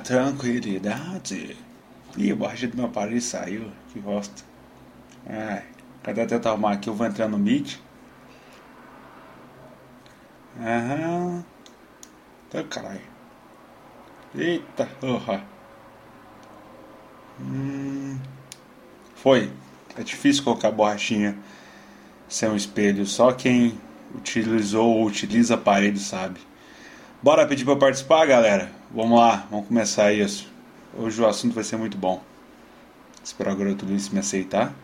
tranquilidade. Ih, a borracha do meu aparelho saiu. Que bosta. Ai, cadê tentar arrumar aqui? Eu vou entrar no Meet. Aham. Tá, caralho. Eita, porra. Hum, foi. É difícil colocar a borrachinha sem um espelho. Só quem utilizou ou utiliza aparelho sabe. Bora pedir para participar, galera? Vamos lá, vamos começar isso. Hoje o assunto vai ser muito bom. Espero agora o Luiz me aceitar.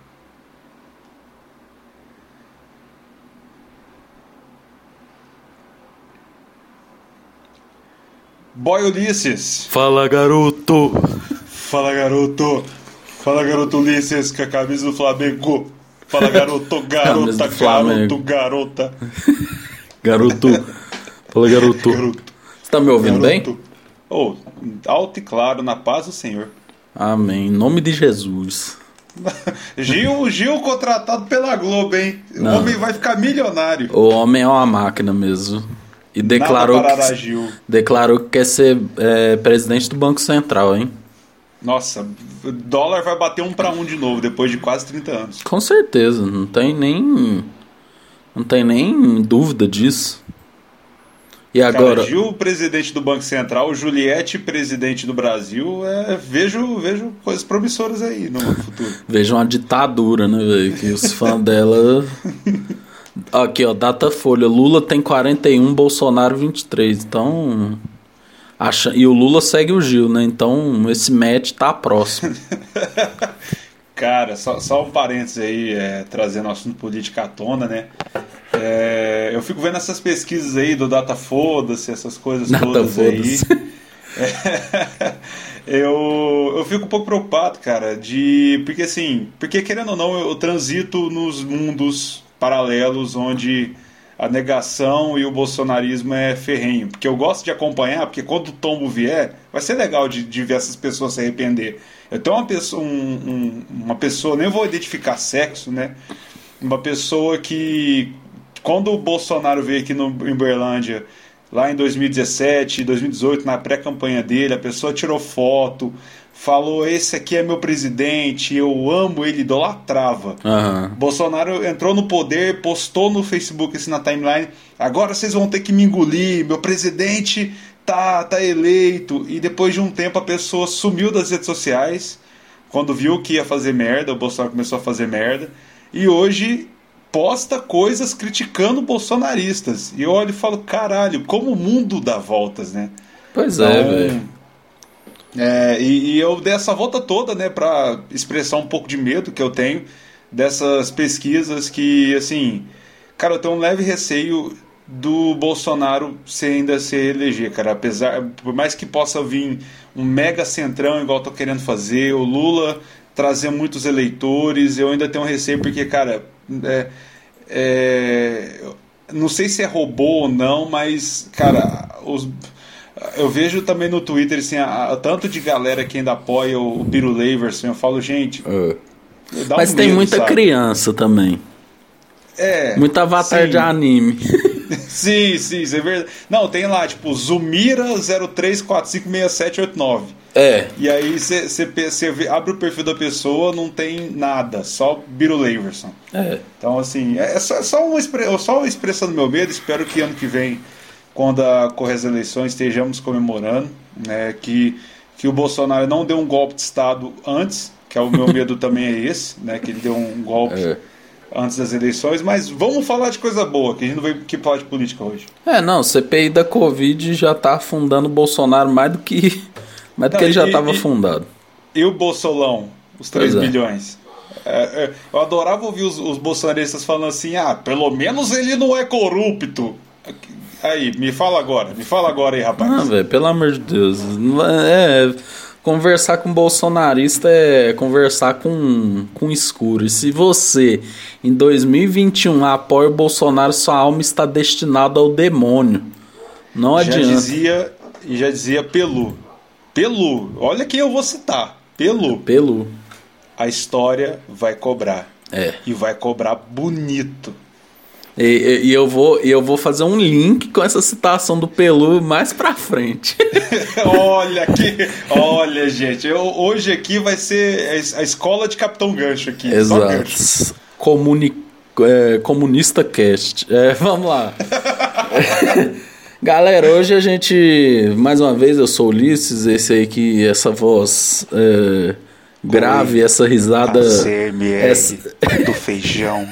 Boy Ulisses! Fala garoto! Fala garoto! Fala garoto Ulisses com a camisa do Flamengo! Fala garoto, garota, garoto, garota! Garoto! Fala garoto! garoto. Você tá me ouvindo garoto. bem? Oh, alto e claro, na paz do Senhor. Amém. Em nome de Jesus. Gil, Gil contratado pela Globo, hein? Não. O homem vai ficar milionário. O homem é uma máquina mesmo. E declarou que, Gil. declarou que quer ser é, presidente do Banco Central, hein? Nossa, dólar vai bater um para um de novo depois de quase 30 anos. Com certeza, não tem nem não tem nem dúvida disso. E agora, Cara, Gil, presidente do Banco Central, Juliette, presidente do Brasil, é, vejo, vejo coisas promissoras aí no futuro. vejo uma ditadura, né, velho? Que os fãs dela Aqui, ó, data folha. Lula tem 41, Bolsonaro 23. Então. Acha... E o Lula segue o Gil, né? Então esse match tá próximo. Cara, só, só um parênteses aí, é, trazendo o assunto político à tona, né? É, eu fico vendo essas pesquisas aí do Data Foda-se, essas coisas Data todas aí. É, eu, eu fico um pouco preocupado, cara, de. Porque assim, porque querendo ou não, eu transito nos mundos paralelos onde a negação e o bolsonarismo é ferrenho. Porque eu gosto de acompanhar, porque quando o tombo vier, vai ser legal de, de ver essas pessoas se arrepender. Eu tenho uma pessoa, um, um, uma pessoa, nem vou identificar sexo, né? Uma pessoa que, quando o Bolsonaro veio aqui no, em Berlândia, lá em 2017, 2018, na pré-campanha dele, a pessoa tirou foto, falou: Esse aqui é meu presidente, eu amo ele, idolatrava. Uhum. Bolsonaro entrou no poder, postou no Facebook, assim na timeline: Agora vocês vão ter que me engolir, meu presidente tá, tá eleito. E depois de um tempo a pessoa sumiu das redes sociais. Quando viu que ia fazer merda, o Bolsonaro começou a fazer merda. E hoje posta coisas criticando bolsonaristas. E eu olho e falo: caralho, como o mundo dá voltas, né? Pois é, então, velho. É, e, e, eu dei essa volta toda, né, para expressar um pouco de medo que eu tenho dessas pesquisas que, assim, cara, eu tenho um leve receio do Bolsonaro se ainda se eleger, cara. Apesar, por mais que possa vir um mega centrão igual eu tô querendo fazer, o Lula trazer muitos eleitores, eu ainda tenho um receio porque, cara, é, é, não sei se é robô ou não, mas, cara, os eu vejo também no Twitter assim, a, a, tanto de galera que ainda apoia o, o Biro Leverson. Eu falo, gente. Uh. Mas um tem medo, muita sabe? criança também. É. Muita avatar sim. de anime. sim, sim, isso é verdade. Não, tem lá, tipo, Zumira 03456789. É. E aí você abre o perfil da pessoa, não tem nada, só Biro Leverson. É. Então, assim, é só, é só, uma, só expressando meu medo. Espero que ano que vem quando ocorrer as eleições, estejamos comemorando né, que, que o Bolsonaro não deu um golpe de Estado antes, que é o meu medo também é esse, né, que ele deu um golpe é. Antes das eleições, mas vamos falar de coisa boa, que a gente não veio que falar de política hoje. É, não, CPI da Covid já está afundando o Bolsonaro mais do que, mais do não, que ele já estava afundado. E o Bolsolão, os 3 pois é. bilhões? É. É, eu adorava ouvir os, os bolsonaristas falando assim: ah, pelo menos ele não é corrupto. Aí, me fala agora, me fala agora aí, rapaz. Ah, velho, pelo amor de Deus. É. Conversar com bolsonarista é conversar com, com escuro. E se você, em 2021, apoia o Bolsonaro, sua alma está destinada ao demônio. Não já adianta. Dizia, e já dizia Pelu. Pelu, olha quem eu vou citar. Pelu. Pelu. A história vai cobrar. É. E vai cobrar bonito. E, e, eu vou, eu vou fazer um link com essa citação do Pelu mais pra frente. olha aqui, olha, gente. Eu, hoje aqui vai ser a escola de Capitão Gancho aqui. Exato. Comuni, é, comunista Cast. É, vamos lá. Galera, hoje a gente. Mais uma vez, eu sou Ulisses, esse aí que essa voz é, grave, Oi, essa risada. essa... do feijão.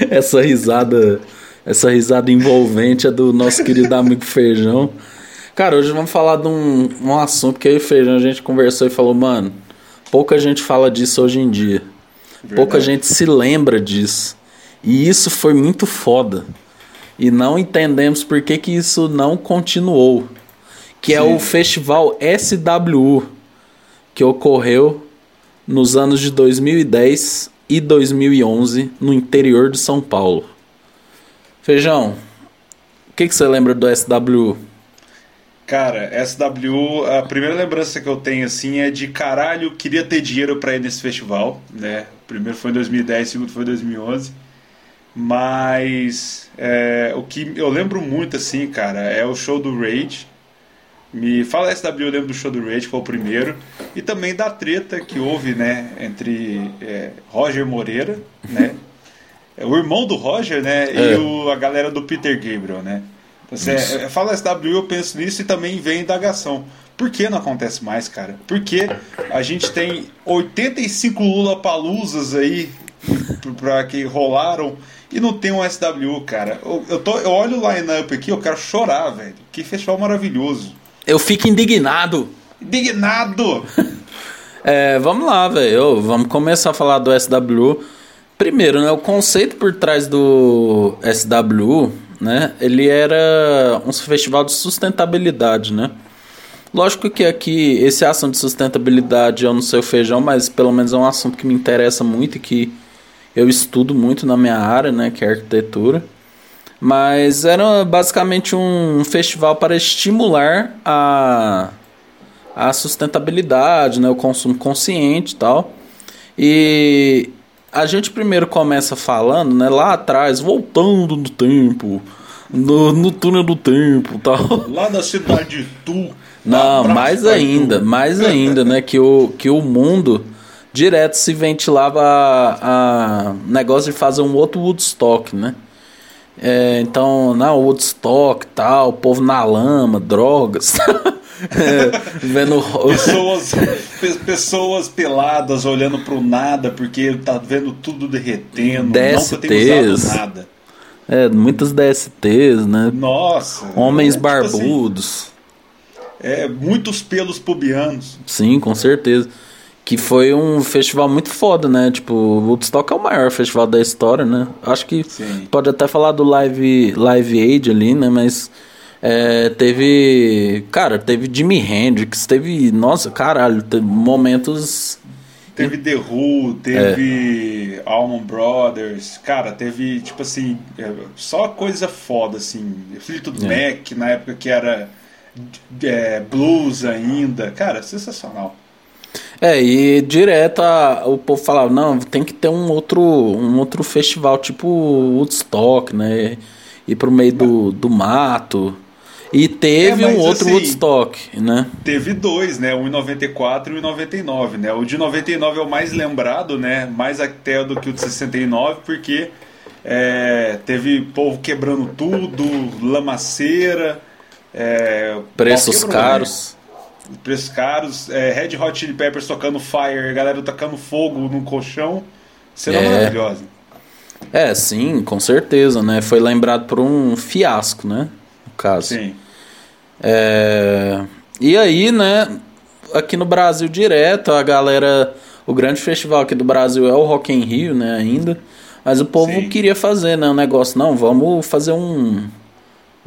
essa risada, essa risada envolvente é do nosso querido amigo Feijão. Cara, hoje vamos falar de um, um assunto que aí Feijão a gente conversou e falou, mano, pouca gente fala disso hoje em dia. Verdade. Pouca gente se lembra disso. E isso foi muito foda. E não entendemos por que, que isso não continuou. Que Sim. é o festival SWU, que ocorreu nos anos de 2010 e 2011 no interior de São Paulo. Feijão, o que, que você lembra do SW? Cara, SW, a primeira lembrança que eu tenho assim é de caralho, queria ter dinheiro para ir nesse festival, né? Primeiro foi em 2010, o segundo foi em 2011. Mas é, o que eu lembro muito assim, cara, é o show do Rage, me fala SW, eu lembro do show do Rage, foi o primeiro, e também da treta que houve, né, entre é, Roger Moreira, né, é, o irmão do Roger, né, é. e o, a galera do Peter Gabriel, né. Então, você, é, fala SW, eu penso nisso e também vem indagação. Por que não acontece mais, cara? Porque a gente tem 85 Lula Palusas aí para que rolaram e não tem um SW, cara. Eu, eu, tô, eu olho o line-up aqui, eu quero chorar, velho. Que festival maravilhoso. Eu fico indignado. Indignado! é, vamos lá, velho. Vamos começar a falar do SW. Primeiro, né, o conceito por trás do SW, né, ele era um festival de sustentabilidade, né? Lógico que aqui esse assunto de sustentabilidade eu não sei o feijão, mas pelo menos é um assunto que me interessa muito e que eu estudo muito na minha área, né, que é arquitetura. Mas era basicamente um festival para estimular a, a sustentabilidade, né, o consumo consciente e tal. E a gente primeiro começa falando, né, lá atrás, voltando no tempo, no, no túnel do tempo tal. Lá na cidade de Tu. Não, mais ainda, mais ainda, né, que o, que o mundo direto se ventilava a, a negócio de fazer um outro Woodstock, né? É, então, na Woodstock tal, o povo na lama, drogas. é, vendo pessoas, pessoas peladas olhando pro nada porque tá vendo tudo derretendo, DSTs, nada. É, muitas DSTs, né? Nossa. Homens é, barbudos. Tipo assim, é, muitos pelos pubianos. Sim, com certeza. Que foi um festival muito foda, né? Tipo, o Woodstock é o maior festival da história, né? Acho que Sim. pode até falar do Live, Live Aid ali, né? Mas é, teve. Cara, teve Jimi Hendrix, teve. Nossa, caralho, teve momentos. Teve The Who, teve é. Allman Brothers, cara, teve, tipo assim, é, só coisa foda, assim. Fleetwood é. Mac, na época que era é, blues ainda, cara, sensacional. É, e direto a, o povo falava, não, tem que ter um outro, um outro festival, tipo Woodstock, né? Ir pro meio do, do mato. E teve é, um outro assim, Woodstock, né? Teve dois, né? Um em 94 e um em 99, né? O de 99 é o mais lembrado, né? Mais até do que o de 69, porque é, teve povo quebrando tudo, lamaceira. É, Preços quebrou, caros. Né? Preços caros, é, Red Hot Chili Peppers tocando Fire, galera tocando fogo no colchão, será é. maravilhosa. É, sim, com certeza, né? Foi lembrado por um fiasco, né? No caso. Sim. É... E aí, né? Aqui no Brasil direto, a galera. O grande festival aqui do Brasil é o Rock in Rio, né? Ainda. Mas o povo sim. queria fazer, né? Um negócio, não, vamos fazer um.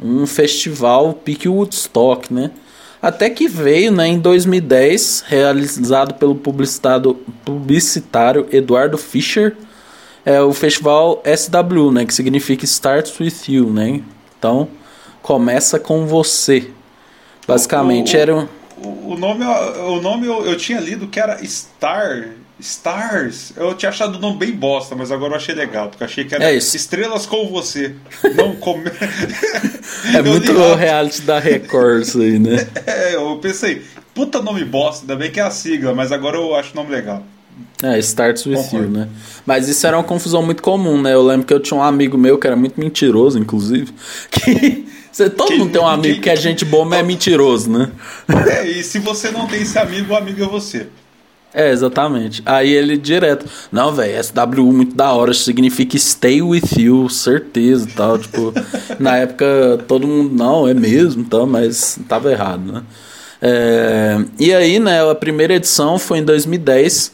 Um festival pique Woodstock, né? Até que veio né, em 2010, realizado pelo publicitário Eduardo Fischer, é o festival SW, né, que significa Starts With You. Né? Então, começa com você. Basicamente o, era um... O nome, o nome eu, eu tinha lido que era Star Stars, eu tinha achado o nome bem bosta, mas agora eu achei legal, porque achei que era É Estrelas com você. Não com... é muito o reality da Record isso aí, né? É, eu pensei, puta nome bosta, ainda bem que é a sigla, mas agora eu acho o nome legal. É, Starts With Concordo. You, né? Mas isso era uma confusão muito comum, né? Eu lembro que eu tinha um amigo meu que era muito mentiroso, inclusive, que você, todo quem, mundo tem um amigo quem, que é gente boa, mas é mentiroso, né? É, e se você não tem esse amigo, o amigo é você. É, exatamente. Aí ele direto, não, velho, SWU muito da hora, significa stay with you, certeza e tal. Tipo, na época todo mundo, não, é mesmo, tal, mas tava errado, né? É, e aí, né, a primeira edição foi em 2010,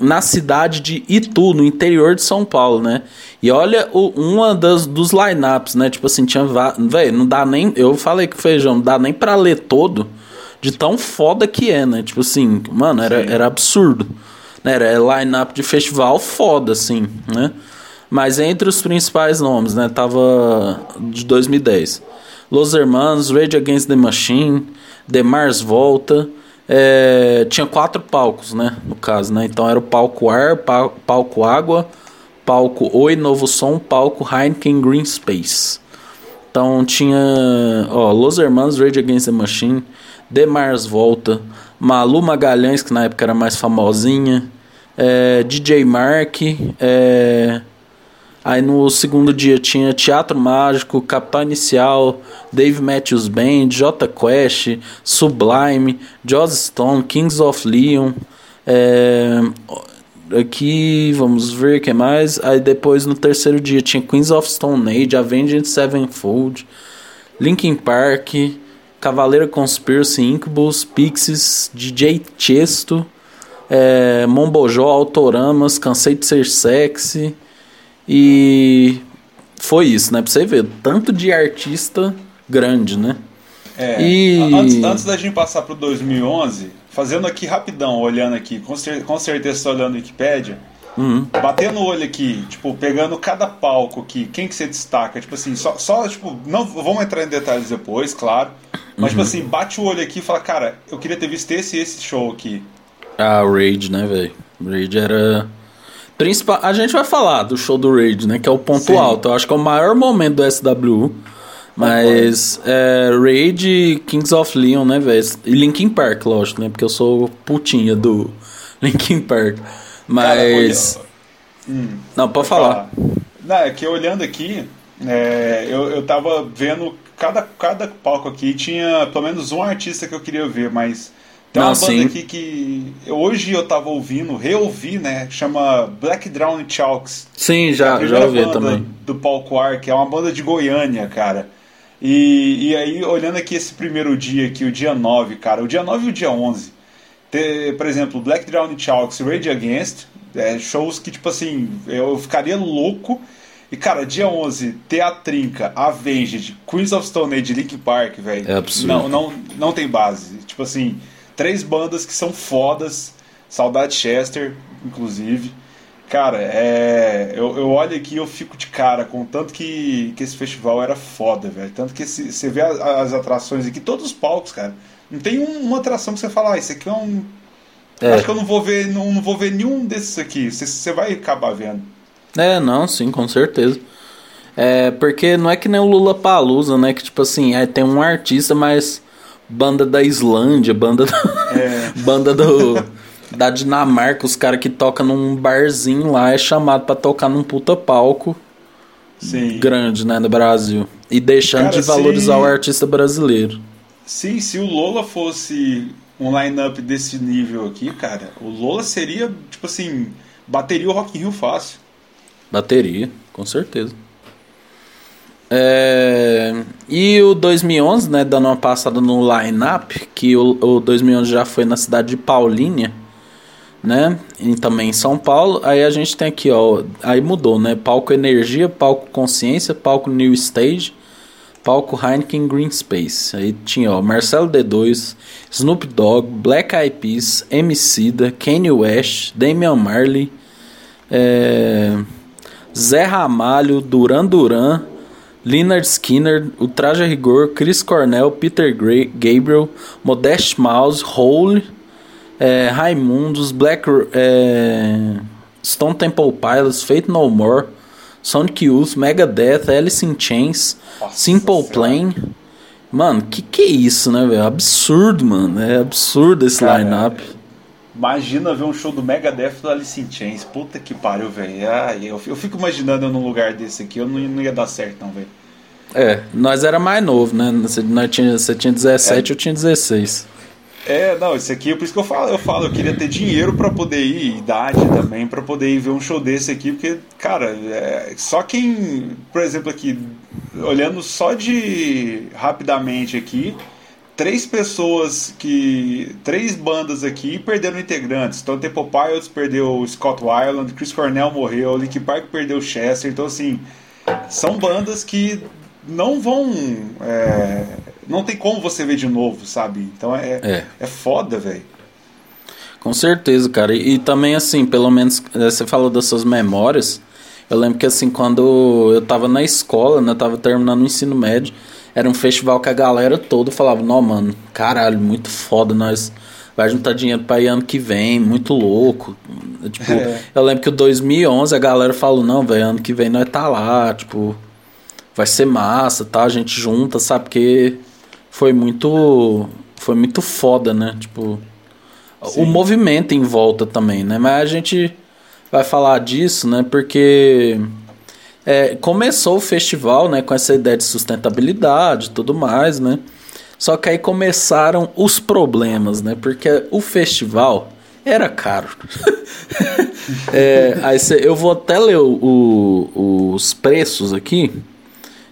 na cidade de Itu, no interior de São Paulo, né? E olha o, uma das, dos lineups, né? Tipo assim, tinha. Velho, não dá nem. Eu falei que feijão, não dá nem pra ler todo de tão foda que é, né? Tipo assim, mano, era, era absurdo. Né? Era line-up de festival foda, assim, né? Mas entre os principais nomes, né? Tava de 2010. Los Hermanos, Rage Against the Machine, The Mars Volta. É, tinha quatro palcos, né? No caso, né? Então era o palco ar, palco água, palco Oi Novo Som, palco Heineken Green Space. Então tinha, ó, Los Hermanos, Rage Against the Machine, Demars Volta, Malu Magalhães, que na época era mais famosinha, é, DJ Mark, é, aí no segundo dia tinha Teatro Mágico, Capital Inicial, Dave Matthews Band, J Quest, Sublime, Joss Stone, Kings of Leon, é, aqui vamos ver o que mais. Aí depois no terceiro dia tinha Queens of Stone Age, Avenged Sevenfold, Linkin Park, Cavaleiro Conspiracy, Incubus, Pixies, DJ Chesto, é, Mombojó, Autoramas, Cansei de Ser Sexy. E foi isso, né? Pra você ver, tanto de artista grande, né? É, e... antes, antes da gente passar pro 2011, fazendo aqui rapidão, olhando aqui, com, cer com certeza olhando a Wikipedia, Uhum. Batendo o olho aqui, tipo, pegando cada palco aqui, quem que você destaca? Tipo assim, só, só tipo, não vamos entrar em detalhes depois, claro. Mas, tipo uhum. tipo assim, bate o olho aqui e fala, cara, eu queria ter visto esse e esse show aqui. Ah, o Rage, né, velho? Rage era. Principal... A gente vai falar do show do Rage, né? Que é o ponto Sim. alto. Eu acho que é o maior momento do SWU. Mas é, Rage Kings of Leon, né, velho? E Linkin Park, lógico, né? Porque eu sou putinha do Linkin Park. Mas. Cara, hum, não, pode falar. falar. Não, é que olhando aqui, é, eu, eu tava vendo cada, cada palco aqui tinha pelo menos um artista que eu queria ver, mas tem uma Não, banda sim. aqui que hoje eu tava ouvindo, reouvi, né? Chama Black Drown Chalks. Sim, já, é já ouvi também. Do Palco Ar, que é uma banda de Goiânia, cara. E, e aí, olhando aqui esse primeiro dia aqui, o dia 9, cara, o dia 9 e o dia 11, ter, por exemplo, Black Drown Chalks, Rage Against, é, shows que, tipo assim, eu ficaria louco e, cara, dia 11, ter a trinca, Avenged, Queens of Stone Age, Link Park, velho. É absurdo. Não, não, não tem base. Tipo assim, três bandas que são fodas. Saudade Chester, inclusive. Cara, é, eu, eu olho aqui e eu fico de cara com tanto que, que esse festival era foda, velho. Tanto que esse, você vê as, as, atrações aqui, todos os palcos, cara. Não tem um, uma atração que você fala, ah, isso aqui é um. É. Acho que eu não vou ver, não, não vou ver nenhum desses aqui. Você, você vai acabar vendo. É, não, sim, com certeza. É, porque não é que nem o Lula Palusa, né? Que tipo assim, é, tem um artista, mas banda da Islândia, banda do, é. banda do da Dinamarca, os caras que tocam num barzinho lá é chamado para tocar num puta palco Sim. grande, né, no Brasil. E deixando cara, de valorizar se... o artista brasileiro. Sim, se o Lola fosse um line-up desse nível aqui, cara, o Lola seria, tipo assim, bateria o Rock in Rio fácil. Bateria, com certeza. É, e o 2011, né, dando uma passada no line-up, que o, o 2011 já foi na cidade de Paulínia, né, e também em São Paulo. Aí a gente tem aqui, ó, aí mudou, né, palco Energia, palco Consciência, palco New Stage, palco Heineken Green Space. Aí tinha, ó, Marcelo D2, Snoop Dogg, Black Eyed Peas, Emicida, Kanye West, Damian Marley, é... Zé Ramalho, Duran Duran, Leonard Skinner, o Traje a Rigor, Chris Cornell, Peter Gray, Gabriel, Modest Mouse, Hole, é, Raimundos, Black. É, Stone Temple Pilots, Fate No More, Sonic Youth, Megadeth, Alice in Chains, Nossa Simple Plan. Mano, que que é isso, né, velho? Absurdo, mano. É absurdo esse line-up. Imagina ver um show do Megadeth do Alice in Chains. Puta que pariu, velho. Ah, eu, eu fico imaginando eu num lugar desse aqui. Eu não, não ia dar certo, não, velho. É, nós era mais novo, né? Você, nós tinha, você tinha 17, é. eu tinha 16. É, não, isso aqui, por isso que eu falo, eu falo, eu queria ter dinheiro para poder ir, idade também, para poder ir ver um show desse aqui, porque, cara, é, só quem, por exemplo, aqui, olhando só de rapidamente aqui, três pessoas que. três bandas aqui perderam integrantes. Então, Temple Pilots perdeu Scott Weiland, Chris Cornell morreu, Linkin Park perdeu Chester. Então, assim, são bandas que não vão. É, não tem como você ver de novo, sabe? Então é, é. é foda, velho. Com certeza, cara. E, e, também, assim, pelo menos é, você falou das suas memórias. Eu lembro que, assim, quando eu tava na escola, né? Tava terminando o ensino médio. Era um festival que a galera toda falava: Não, mano, caralho, muito foda. Nós vai juntar dinheiro pra ir ano que vem, muito louco. Tipo, é. eu lembro que o 2011 a galera falou: Não, velho, ano que vem nós tá lá. Tipo, vai ser massa, tá? A gente junta, sabe? Porque foi muito foi muito foda, né? Tipo, Sim. o movimento em volta também, né? Mas a gente vai falar disso, né? Porque é, começou o festival, né? Com essa ideia de sustentabilidade e tudo mais, né? Só que aí começaram os problemas, né? Porque o festival era caro. é, aí cê, eu vou até ler o, o, os preços aqui.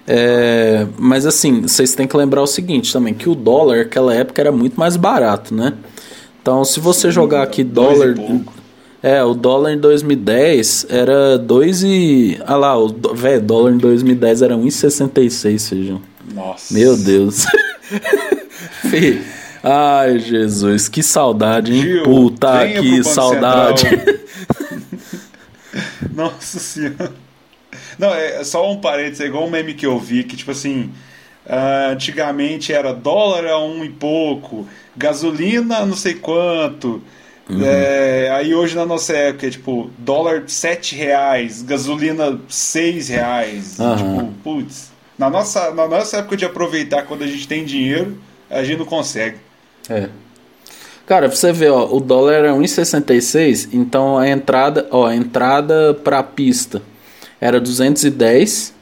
É, mas assim, vocês têm que lembrar o seguinte também, que o dólar naquela época era muito mais barato, né? Então, se você jogar aqui dólar... É, o dólar em 2010 era 2 e... Ah lá, o velho, dólar em 2010 era 1,66, feijão. Nossa. Meu Deus. Fih, ai, Jesus, que saudade, hein? Gil, Puta que saudade. Nossa Senhora. Não, é só um parênteses, é igual um meme que eu vi, que tipo assim, uh, antigamente era dólar a um e pouco, gasolina não sei quanto. Uhum. É, aí hoje na nossa época é tipo dólar sete reais, gasolina seis reais. Uhum. Tipo, putz. Na nossa, na nossa época de aproveitar quando a gente tem dinheiro, a gente não consegue. É. Cara, pra você ver, ó, o dólar era 1,66, então a entrada, ó, a entrada pra pista era 210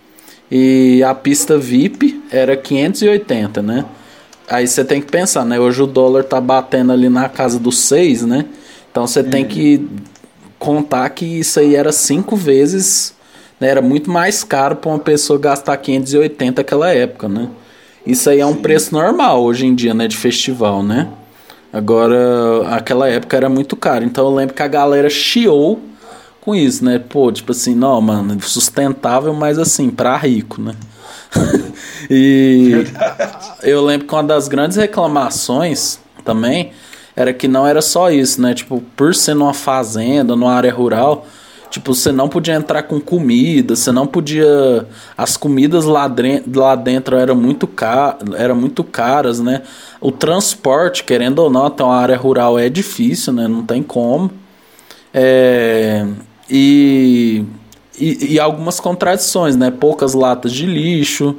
e a pista VIP era 580, né? Aí você tem que pensar, né? Hoje o dólar tá batendo ali na casa dos 6, né? Então você tem que contar que isso aí era cinco vezes, né? era muito mais caro para uma pessoa gastar 580 naquela época, né? Isso aí é um Sim. preço normal hoje em dia, né, de festival, né? Agora, aquela época era muito caro. Então eu lembro que a galera chiou com isso, né? Pô, tipo assim, não, mano, sustentável, mas assim, pra rico, né? e Verdade. eu lembro que uma das grandes reclamações também era que não era só isso, né? Tipo, por ser numa fazenda, numa área rural, tipo, você não podia entrar com comida, você não podia. As comidas lá, lá dentro eram muito, car... eram muito caras, né? O transporte, querendo ou não, até uma área rural é difícil, né? Não tem como. É e, e, e, algumas contradições, né? Poucas latas de lixo,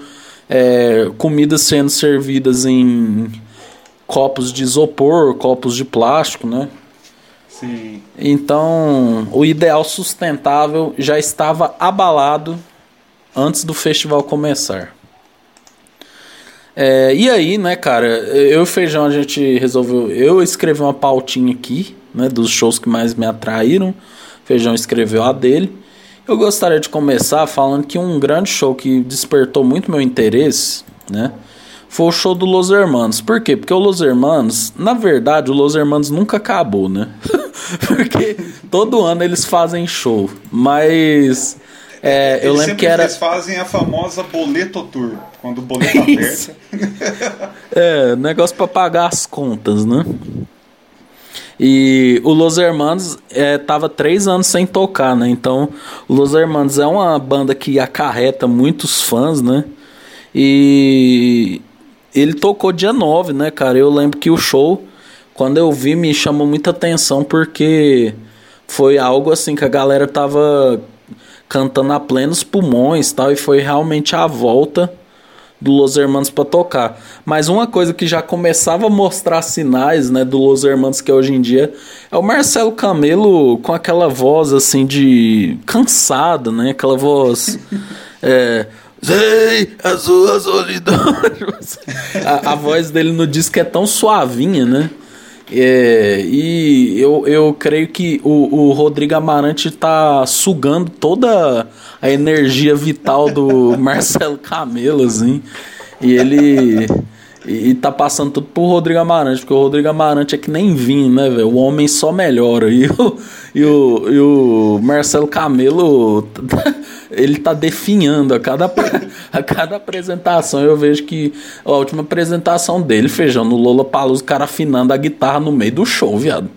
é, comidas sendo servidas em copos de isopor, copos de plástico, né? Sim. Então, o ideal sustentável já estava abalado antes do festival começar. É, e aí, né, cara, eu e o Feijão a gente resolveu. Eu escrevi uma pautinha aqui, né, dos shows que mais me atraíram. Feijão escreveu a dele. Eu gostaria de começar falando que um grande show que despertou muito meu interesse, né? Foi o show do Los Hermanos. Por quê? Porque o Los Hermanos, na verdade, o Los Hermanos nunca acabou, né? Porque todo ano eles fazem show. Mas é, eu lembro que era. Eles fazem a famosa boleto tour, quando o boleto aperta. é, negócio para pagar as contas, né? E o Los Hermanos é, tava três anos sem tocar, né? Então, o Los Hermanos é uma banda que acarreta muitos fãs, né? E ele tocou dia 9, né, cara? Eu lembro que o show quando eu vi me chamou muita atenção porque foi algo assim que a galera tava cantando a plenos pulmões tal e foi realmente a volta do Los Hermanos para tocar. Mas uma coisa que já começava a mostrar sinais, né, do Los Hermanos que é hoje em dia é o Marcelo Camelo com aquela voz assim de cansada, né, aquela voz é, a sua solidão. a, a voz dele no disco é tão suavinha, né? É, e eu, eu creio que o, o Rodrigo Amarante tá sugando toda a energia vital do Marcelo Camelo, assim. E ele. E, tá passando tudo pro Rodrigo Amarante, porque o Rodrigo Amarante é que nem vinho, né, velho? O homem só melhora. E o, e o, e o Marcelo Camelo, ele tá definhando a cada, a cada apresentação. Eu vejo que a última apresentação dele, feijão, no Lola Palusa, o cara afinando a guitarra no meio do show, viado.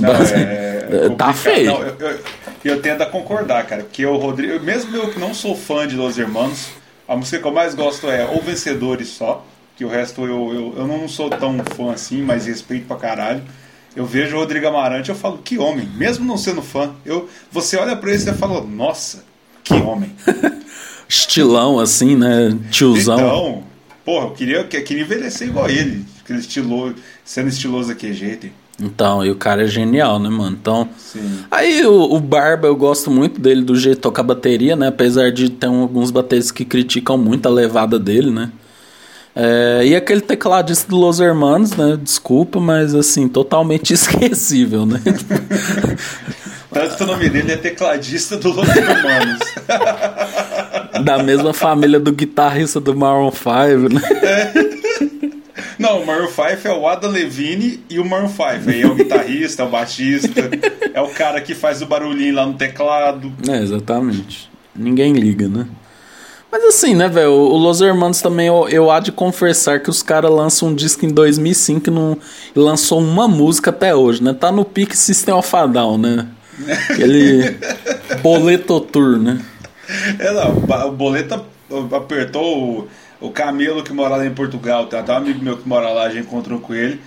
Não, é, tá feio. Não, eu, eu, eu, tento a concordar, cara, porque o Rodrigo, mesmo eu que não sou fã de Los Hermanos, a música que eu mais gosto é O Vencedores só que o resto eu, eu, eu não sou tão fã assim, mas respeito pra caralho. Eu vejo o Rodrigo Amarante eu falo, que homem, mesmo não sendo fã. Eu, você olha pra ele e fala, nossa, que homem. Estilão assim, né? Tiozão. Então, porra, eu queria, eu queria envelhecer igual ele. Aquele estilo, sendo estiloso daquele jeito. Então, e o cara é genial, né, mano? Então, Sim. aí o, o, Barba, eu gosto muito dele, do jeito de tocar bateria, né? Apesar de ter alguns bateristas que criticam muito a levada dele, né? É, e aquele tecladista do Los Hermanos, né? Desculpa, mas assim, totalmente esquecível, né? Tanto que o nome dele é tecladista do Los Hermanos. da mesma família do guitarrista do Maroon 5, né? É. Não, o Maroon 5 é o Adam Levine e o Maroon 5. Aí é o guitarrista, é o baixista, é o cara que faz o barulhinho lá no teclado. É, exatamente. Ninguém liga, né? Mas assim, né, velho? O Los Hermanos também, eu, eu há de confessar que os caras lançam um disco em 2005 e, não, lançou uma música até hoje, né? Tá no pique System of a Down, né? Aquele boleto tour, né? É, não, o boleto apertou o, o Camelo que mora lá em Portugal, tem até um amigo meu que mora lá, já encontrou com ele.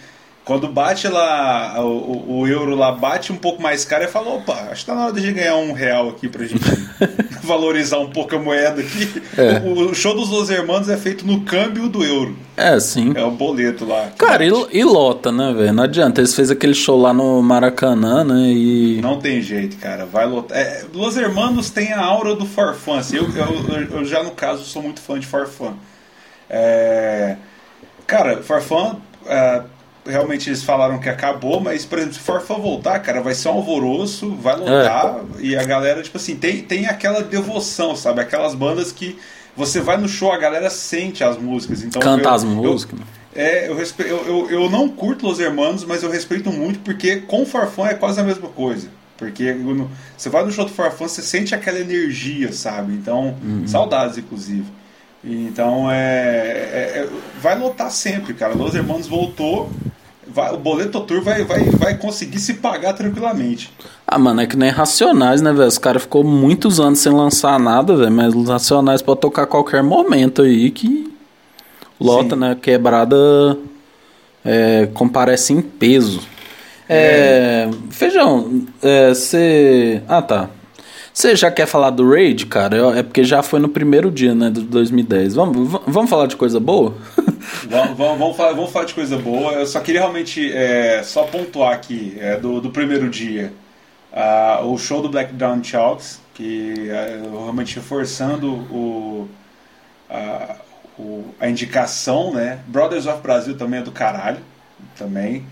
Quando bate lá, o, o, euro lá bate um pouco mais caro, e fala, opa, acho que tá na hora de ganhar um real aqui pra gente valorizar um pouco a moeda aqui. É. O, o, show dos Los Hermanos é feito no câmbio do euro. É, sim. É o boleto lá. Cara, e, e, lota, né, velho? Não adianta. Eles fez aquele show lá no Maracanã, né? E. Não tem jeito, cara. Vai lotar. É, Los Hermanos tem a aura do Farfã. Assim, eu, eu, eu, já, no caso, sou muito fã de Farfã. É... Cara, Farfã. É realmente eles falaram que acabou, mas, por exemplo, se for for voltar, cara, vai ser um alvoroço, vai lotar, é. e a galera, tipo assim, tem, tem aquela devoção, sabe? Aquelas bandas que você vai no show, a galera sente as músicas. Então, Canta eu, as músicas. Eu, é, eu, respe... eu, eu, eu não curto Los Hermanos, mas eu respeito muito, porque com o Farfã é quase a mesma coisa. Porque você vai no show do Farfã, você sente aquela energia, sabe? Então, uhum. saudades, inclusive. Então, é, é, é, vai lotar sempre, cara. Los Hermanos voltou vai, o boleto tour vai, vai, vai conseguir se pagar tranquilamente. Ah, mano, é que nem Racionais, né, velho? Os caras ficou muitos anos sem lançar nada, velho, mas os Racionais pode tocar a qualquer momento aí que lota, Sim. né? Quebrada é, comparece em peso. É, é. Feijão, você. Ah, tá. Você já quer falar do Raid, cara? É porque já foi no primeiro dia, né, de 2010. Vamos, vamos falar de coisa boa? vamos, vamos, vamos, falar, vamos falar de coisa boa. Eu só queria realmente é, só pontuar aqui é, do, do primeiro dia uh, o show do Black Down Chalks, que uh, realmente reforçando o, uh, o, a indicação, né? Brothers of Brasil também é do caralho, também.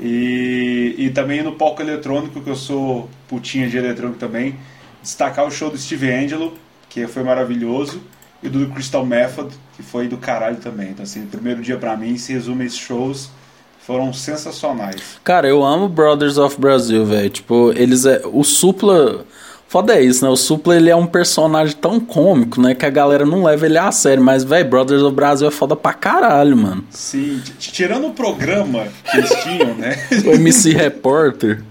E, e também no palco eletrônico, que eu sou putinha de eletrônico também destacar o show do Steve Angelo, que foi maravilhoso, e do Crystal Method, que foi do caralho também. Então, assim, o primeiro dia para mim se resume esses shows foram sensacionais. Cara, eu amo Brothers of Brazil, velho. Tipo, eles é o Supla Foda é isso, né? O Supla ele é um personagem tão cômico, né? Que a galera não leva ele a sério. Mas, velho, Brothers of Brasil é foda pra caralho, mano. Sim, tirando o programa que eles tinham, né? o MC Repórter.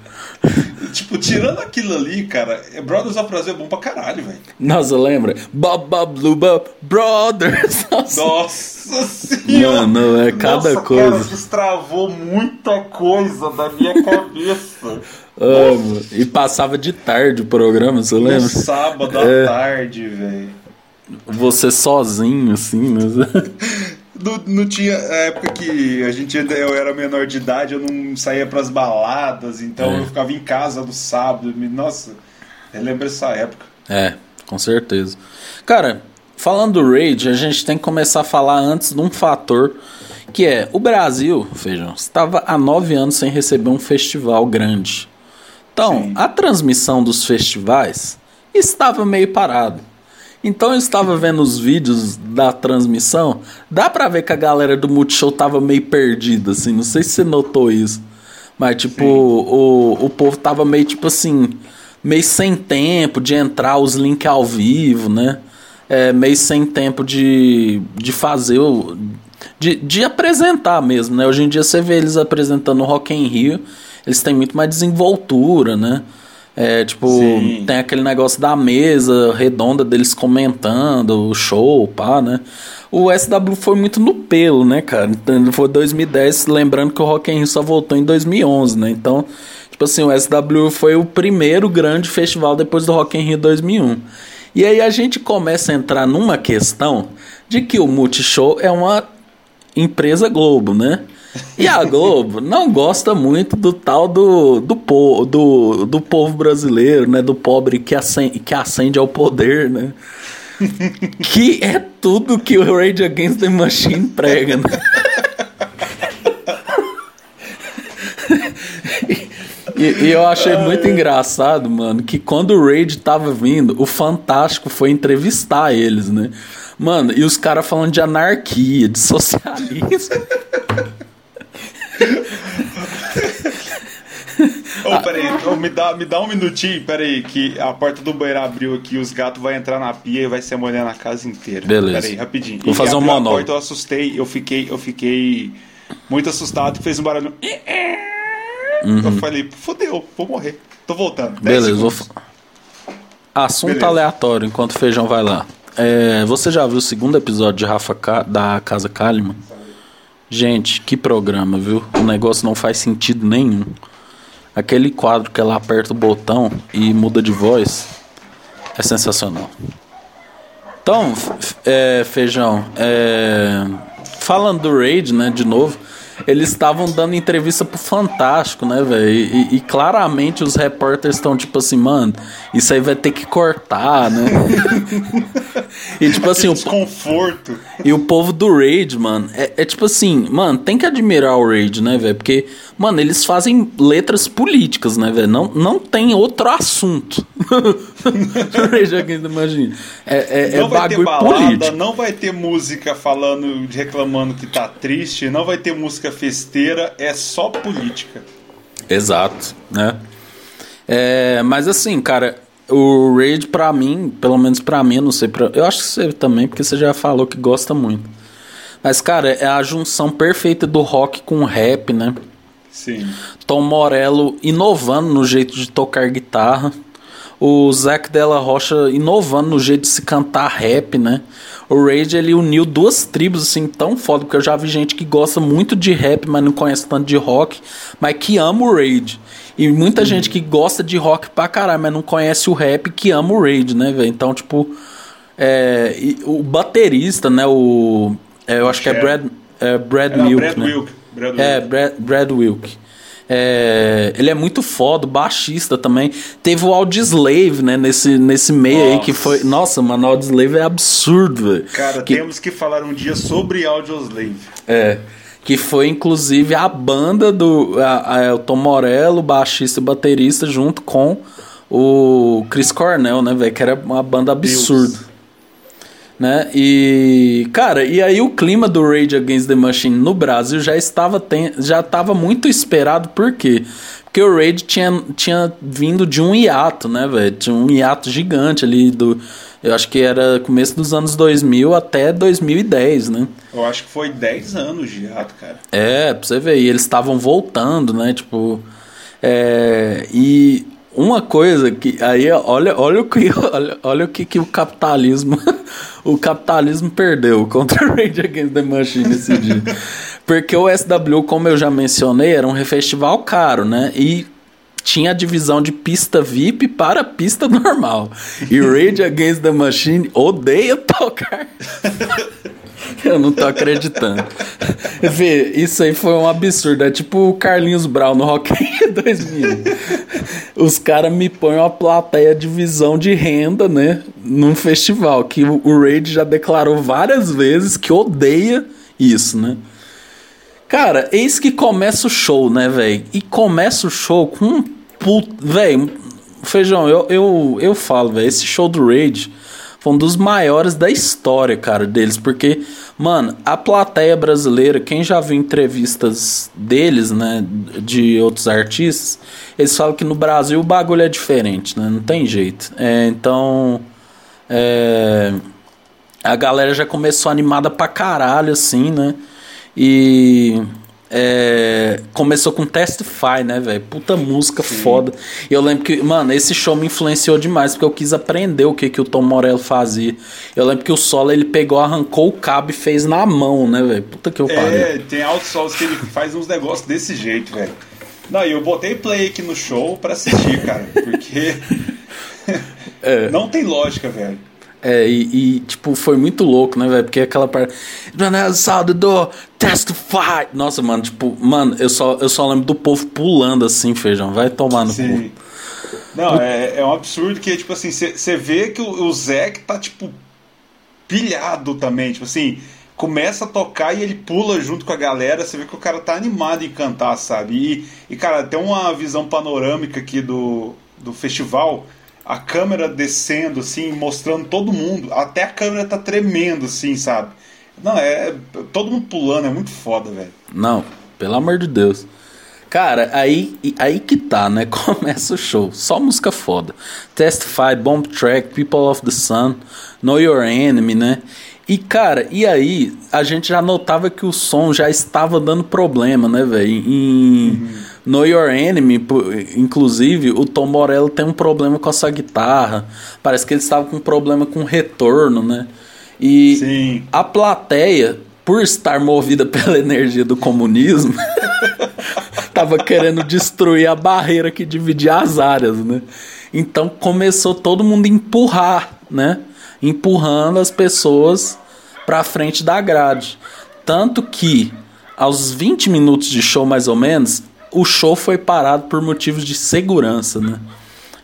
tipo, tirando aquilo ali, cara, Brothers of Brazil é bom pra caralho, velho. Nossa, lembra? Bob Bob Blue Bob Brothers. Nossa, Nossa senhora. Mano, é cada Nossa, coisa. Cara, destravou muita coisa da minha cabeça. Amo. E passava de tarde o programa, você lembra? No sábado à É. tarde, velho. Você sozinho, assim, né? Não, não tinha. A época que a gente eu era menor de idade, eu não saía pras baladas, então É. eu ficava em casa no sábado. Nossa, eu lembro essa época. É, com certeza. Cara, falando do Raid, a gente tem que começar a falar antes de um fator que é o Brasil, vejam, estava há nove anos sem receber um festival grande. Então, Sim. a transmissão dos festivais estava meio parado. Então eu estava vendo os vídeos da transmissão, dá pra ver que a galera do Multishow tava meio perdida, assim, não sei se você notou isso. Mas, tipo, Sim. o, o povo tava meio, tipo assim, meio sem tempo de entrar os links ao vivo, né? É, meio sem tempo de, de fazer o. De, de apresentar mesmo, né? Hoje em dia você vê eles apresentando o Rock in Rio, eles têm muito mais desenvoltura, né? É, tipo, Sim. tem aquele negócio da mesa redonda deles comentando o show, pá, né? O SW foi muito no pelo, né, cara? Então, foi 2010, lembrando que o Rock in Rio só voltou em 2011, né? Então, tipo assim, o SW foi o primeiro grande festival depois do Rock in Rio 2001. E aí a gente começa a entrar numa questão de que o Multishow é uma empresa Globo, né? E a Globo não gosta muito do tal do, do, po, do, do povo brasileiro, né? Do pobre que acende, que acende ao poder, né? que é tudo que o Rage Against the Machine prega, né? E, e eu achei muito engraçado, mano, que quando o Raid tava vindo, o Fantástico foi entrevistar eles, né? Mano, e os caras falando de anarquia, de socialismo. Ô, peraí, ô, me, dá, me dá um minutinho, peraí, que a porta do banheiro abriu aqui, os gatos vão entrar na pia e vai se molhar na casa inteira. Beleza. Peraí, rapidinho. Vou E fazer um monólogo. porta, eu assustei, eu fiquei, eu fiquei muito assustado, fez um barulho. Eu falei, fodeu, vou morrer. Tô voltando. Uhum. Beleza, vou. Assunto Beleza. aleatório, enquanto o feijão vai lá. É, você já viu o segundo episódio de Rafa Ka- da Casa Kalimann? Gente, que programa, viu? O negócio não faz sentido nenhum. Aquele quadro que ela aperta o botão e muda de voz é sensacional. Então, é, feijão, é, falando do Raid, né, de novo, eles estavam dando entrevista pro Fantástico, né, velho? E, e- claramente os repórteres estão tipo assim, mano, isso aí vai ter que cortar, né? e tipo assim, o, Desconforto. e o povo do Raid, mano, é, é tipo assim, mano, tem que admirar o Raid, né, velho? Porque, mano, eles fazem letras políticas, né, velho? Não, não tem outro assunto. Rage Machine. É, é, é não vai ter balada, político. não vai ter música falando, reclamando que tá triste, não vai ter música festeira, é só política. Exato, né? É, mas assim, cara, o Raid pra mim, pelo menos pra mim, não sei pra. Eu acho que você também, porque você já falou que gosta muito. Mas, cara, é a junção perfeita do rock com o rap, né? Sim. Tom Morello inovando no jeito de tocar guitarra. O Zac Della Rocha inovando no jeito de se cantar rap, né? O Rage ele uniu duas tribos assim tão foda, porque eu já vi gente que gosta muito de rap, mas não conhece tanto de rock, mas que ama o Rage. E muita gente que gosta de rock pra caralho, mas não conhece o rap, que ama o Rage, né, velho? Então, tipo, é, o baterista, né, o é, eu acho que é. Brad, é Brad Milk, Brad né? Wilk. Brad É, Wilk. Brad, Brad Wilk. É, ele é muito foda, baixista também. Teve o Audioslave, né, nesse, nesse meio aí que Nossa. foi. Nossa, mano, o Audioslave é absurdo, velho. Cara, que, temos que falar um dia sobre Audioslave. é, que foi inclusive a banda do a, a- o Tom Morello, baixista e baterista, junto com o Chris Cornell, né, velho? Que era uma banda absurda. Né? E cara, e aí o clima do Rage Against the Machine no Brasil já estava ten- já estava muito esperado, por quê? Porque o Rage tinha, tinha vindo de um hiato, né, velho? Tinha um hiato gigante ali do eu acho que era começo dos anos 2000 até 2010, né? Eu acho que foi 10 anos de ato, cara. É, pra você ver, e eles estavam voltando, né? Tipo. É, e uma coisa que aí olha olha o que olha, olha o que, que o capitalismo o capitalismo perdeu contra o Rage Against the Machine esse dia. Porque o SW como eu já mencionei era um festival caro né? E tinha a divisão de pista VIP para pista normal. E Rage Against the Machine odeia tocar Eu não tô acreditando. Vê, isso aí foi um absurdo. É tipo o Carlinhos Brown no Rock 2000. Os caras me põem uma plateia de visão de renda, né? Num festival. Que o, o Raid já declarou várias vezes que odeia isso, né? Cara, eis que começa o show, né, velho? E começa o show com um puto. Velho, feijão, eu, eu, eu falo, velho, esse show do Raid foi um dos maiores da história, cara, deles, porque, mano, a plateia brasileira, quem já viu entrevistas deles, né, de outros artistas, eles falam que no Brasil o bagulho é diferente, né, não tem jeito. É, então, é, a galera já começou animada pra caralho, assim, né, e é, começou com Testify, né, velho? Puta música Sim. foda. E eu lembro que, mano, esse show me influenciou demais, porque eu quis aprender o que, que o Tom Morello fazia. Eu lembro que o solo ele pegou, arrancou o cabo e fez na mão, né, velho? Puta que eu parei. É, tem altos solos que ele faz uns negócios desse jeito, velho. Não, e eu botei play aqui no show pra assistir, cara, porque. é. Não tem lógica, velho. É, e, e, tipo, foi muito louco, né, velho? Porque aquela parte. Saw do testify! Nossa, mano, tipo, mano, eu só, eu só lembro do povo pulando assim, feijão. Vai tomar no cu. Não, é, é um absurdo que, tipo assim, você vê que o, o Zack tá, tipo, pilhado também. Tipo assim, começa a tocar e ele pula junto com a galera. Você vê que o cara tá animado em cantar, sabe? E, e cara, tem uma visão panorâmica aqui do, do festival a câmera descendo, assim, mostrando todo mundo. Até a câmera tá tremendo, assim, sabe? Não, é. Todo mundo pulando, é muito foda, velho. Não, pelo amor de Deus. Cara, aí, aí que tá, né? Começa o show. Só música foda. Testify, Bomb Track, People of the Sun, Know Your Enemy, né? E, cara, e aí a gente já notava que o som já estava dando problema, né, velho? Em. Uhum Know Your Enemy, inclusive, o Tom Morello tem um problema com a sua guitarra. Parece que ele estava com um problema com retorno, né? E Sim. a plateia, por estar movida pela energia do comunismo, estava querendo destruir a barreira que dividia as áreas, né? Então começou todo mundo a empurrar, né? Empurrando as pessoas para frente da grade. Tanto que aos 20 minutos de show mais ou menos, o show foi parado por motivos de segurança, né?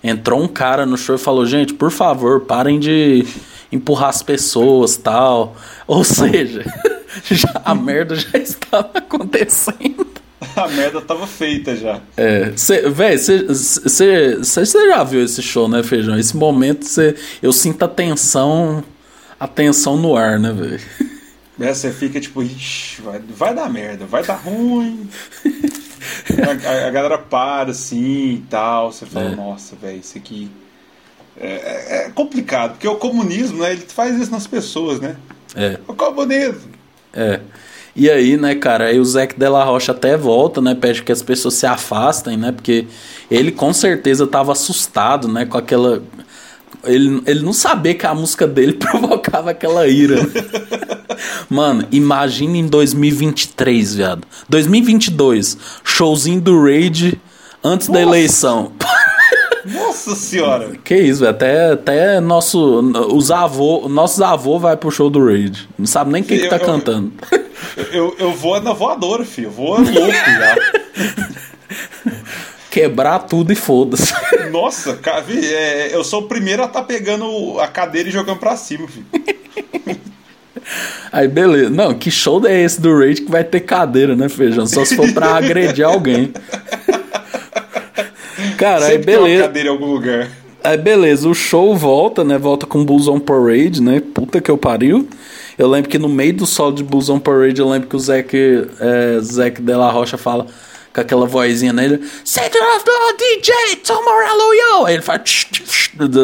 Entrou um cara no show e falou: gente, por favor, parem de empurrar as pessoas tal. Ou seja, já, a merda já estava acontecendo. A merda estava feita já. É, velho, você já viu esse show, né, Feijão? Esse momento cê, eu sinto a tensão, a tensão no ar, né, velho? É, você fica tipo, Ixi, vai, vai dar merda, vai dar ruim. A, a, galera para assim e tal. Você fala, é. nossa, velho, isso aqui. É, é, é, complicado, porque o comunismo, né, ele faz isso nas pessoas, né? É. O comunismo. É. E aí, né, cara, aí o Zac Della Rocha até volta, né, pede que as pessoas se afastem, né, porque ele com certeza estava assustado, né, com aquela ele, ele não sabia que a música dele provocava aquela ira. Mano, imagina em 2023, viado. 2022, showzinho do Raid antes Nossa. da eleição. Nossa senhora! Que isso, velho. Até, até nosso, os avô, nossos avôs vai pro show do Raid. Não sabe nem quem que tá eu, cantando. Eu, eu, vou na voadora, filho. Eu vou louco já. quebrar tudo e foda-se. Nossa, cara, é, eu sou o primeiro a tá pegando a cadeira e jogando pra cima, filho. Aí beleza. Não, que show é esse do Rage que vai ter cadeira, né, Feijão? Só se for pra agredir alguém. Cara, Sempre aí beleza. Tem uma cadeira em algum lugar. Aí beleza, o show volta, né? Volta com Bulls on Parade, né? Puta que eu pariu. Eu lembro que no meio do solo de Bulls on Parade, eu lembro que o Zac, é, Zac Della Rocha fala com aquela vozinha nele. Set of the DJ, Tom Morello, yo! Aí ele faz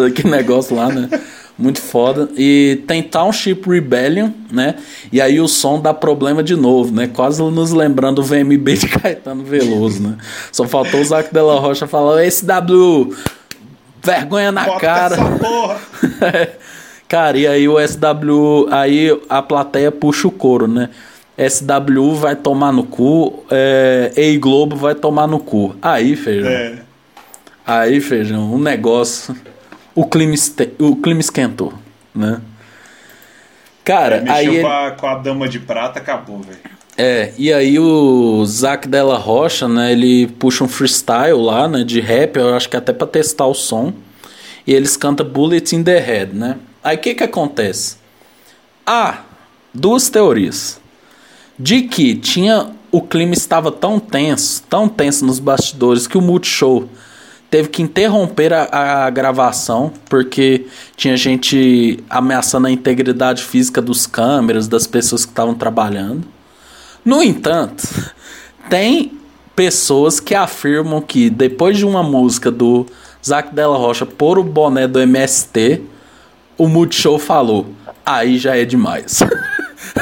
aquele negócio lá, né? Muito foda. E tem Township Rebellion, né? E aí o som dá problema de novo, né? Quase nos lembrando o VMB de Caetano Veloso, né? Só faltou o Zac Della Rocha falar: SW, vergonha na Bota cara. Essa porra. cara, e aí o SW, aí a plateia puxa o couro, né? SW vai tomar no cu, é, Ei Globo vai tomar no cu. Aí, feijão. É. Aí, feijão, um negócio. O clima, o clima esquentou, né? Cara, é, aí. Com a, com a dama de prata, acabou, velho. É, e aí o Zac Della Rocha, né, ele puxa um freestyle lá, né, de rap, eu acho que até pra testar o som. E eles cantam Bullet in the Head, né? Aí o que que acontece? Há duas teorias de que tinha o clima estava tão tenso, tão tenso nos bastidores que o Multishow teve que interromper a, a, gravação porque tinha gente ameaçando a integridade física dos câmeras, das pessoas que estavam trabalhando. No entanto, tem pessoas que afirmam que depois de uma música do Zac Della Rocha por o boné do MST, o Multishow falou: aí já é demais.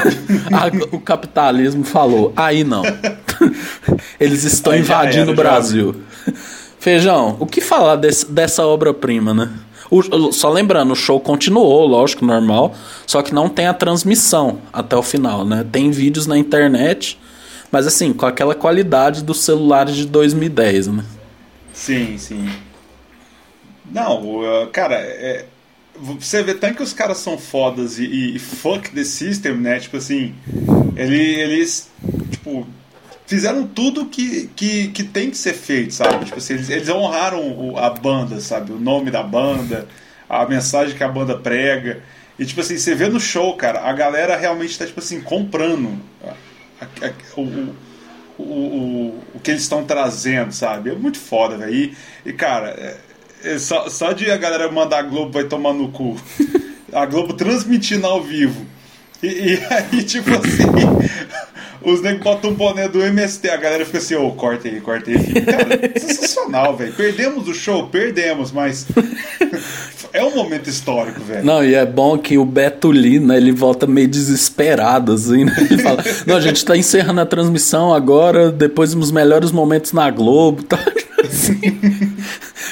o capitalismo falou: aí não. Eles estão aí invadindo era, o Brasil. Já. Feijão, o que falar desse, dessa obra-prima, né? O, só lembrando, o show continuou, lógico, normal, só que não tem a transmissão até o final, né? Tem vídeos na internet, mas assim, com aquela qualidade dos celulares de 2010, né? Sim, sim. Não, cara, é, você vê tanto que os caras são fodas e, e, fuck the system, né? Tipo assim, ele, eles, tipo, fizeram tudo que, que, que tem que ser feito, sabe? Tipo assim, eles, eles honraram a banda, sabe? O nome da banda, a mensagem que a banda prega. E, tipo assim, você vê no show, cara, a galera realmente tá, tipo assim, comprando a, a, o, o, o, o que eles estão trazendo, sabe? É muito foda, velho. E, e, cara, é, é só, só de a galera mandar a Globo vai tomar no cu. A Globo transmitindo ao vivo. E, e aí, tipo assim, os negros botam um boné do MST, a galera fica assim, ô, oh, corta aí, corta aí. Cara, sensacional, velho. Perdemos o show, perdemos, mas é um momento histórico, velho. Não, e é bom que o Beto Lee, né, ele volta meio desesperado, assim, né? Ele fala, não, a gente tá encerrando a transmissão agora, depois dos melhores momentos na Globo, tá? Assim.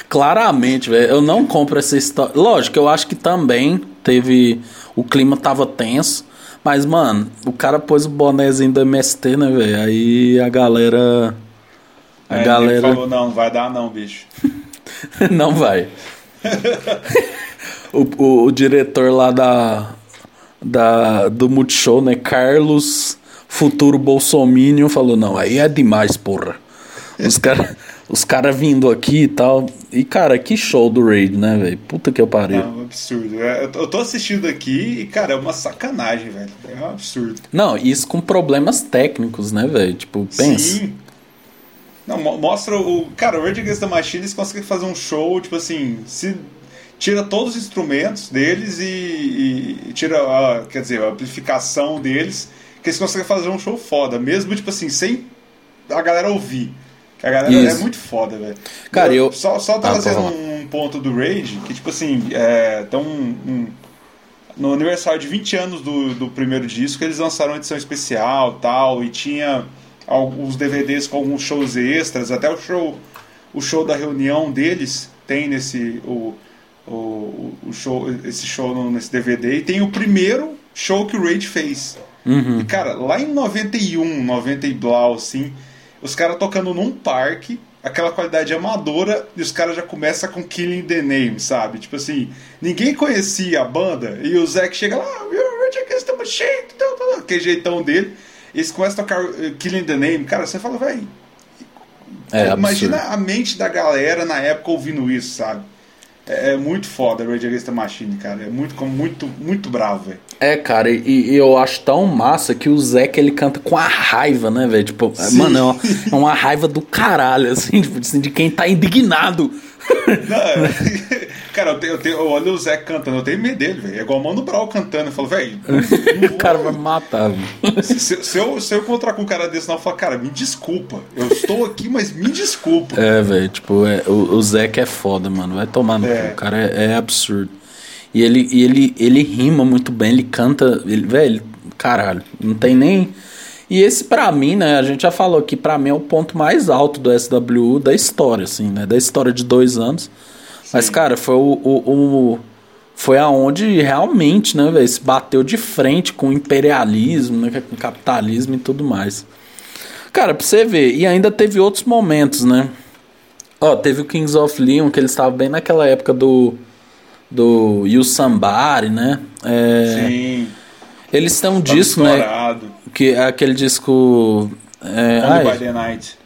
Claramente, velho, eu não compro essa história. Lógico, eu acho que também teve. O clima tava tenso. Mas, mano, o cara pôs o bonézinho do MST, né, velho? Aí a galera. A é, galera. Falou, não, vai dar não, bicho. não vai. o, o, o, diretor lá da, da do Multishow, né? Carlos, futuro Bolsominion, falou: não, aí é demais, porra. Os caras os cara vindo aqui e tal. E, cara, que show do Raid, né, velho? Puta que eu parei. É um absurdo. É, eu tô assistindo aqui e, cara, é uma sacanagem, velho. É um absurdo. Não, isso com problemas técnicos, né, velho? Tipo, pensa. Sim. Não, mostra o. Cara, o Rage Against the Machine eles conseguem fazer um show, tipo assim. Se tira todos os instrumentos deles e, e, e tira, a, quer dizer, a amplificação deles, que eles conseguem fazer um show foda, mesmo, tipo assim, sem a galera ouvir. A galera é Isso. é muito foda, velho. Cara, eu. Só, só trazendo ah, um ponto do Rage, que tipo assim, é, tão um, um, no aniversário de 20 anos do, do primeiro disco, eles lançaram uma edição especial tal, e tinha alguns DVDs com alguns shows extras, até o show, o show da reunião deles tem nesse. O, o, o show, esse show nesse DVD, e tem o primeiro show que o Rage fez. Uhum. E, cara, lá em 91, 90 e blau, assim os caras tocando num parque, aquela qualidade amadora, e os caras já começam com Killing the Name, sabe? Tipo assim, ninguém conhecia a banda, e o Zack chega lá, cheios, aquele jeitão dele, e eles começam a tocar uh, Killing the Name, cara, você fala, velho. É, imagina absurdo. a mente da galera na época ouvindo isso, sabe? É, é, muito foda Rage Against the Machine, cara. É muito, muito, muito bravo, velho. É, cara, e, e, eu acho tão massa que o Zeca ele canta com a raiva, né, velho? Tipo, Sim. mano, é uma, raiva do caralho, assim, tipo, assim, de quem tá indignado. Não, é, cara, eu, tenho, eu, tenho, eu olho o Zé cantando, eu tenho medo dele, velho. É igual o Mano Brown cantando. Eu falo, velho. o cara vai me matar, velho. Se, se, se, eu, se eu encontrar com um cara desse, não, eu falo, cara, me desculpa. Eu estou aqui, mas me desculpa. É, velho, tipo, é, o, o Zé que é foda, mano. Vai tomar no é. cu. O cara é, é absurdo. E ele, e ele, ele rima muito bem, ele canta, ele, velho, caralho, não tem nem. E esse para mim, né, a gente já falou que para mim é o ponto mais alto do SWU da história, assim, né, da história de dois anos. Sim. Mas, cara, foi o, o, o foi aonde realmente, né, velho, se bateu de frente com o imperialismo, né, com o capitalismo e tudo mais. Cara, pra você ver, e ainda teve outros momentos, né? Ó, teve o Kings of Leon, que eles estavam bem naquela época do do You Somebody, né? É, Sim. Eles têm um disco, né? Que é aquele disco. É, One ai, by the Night.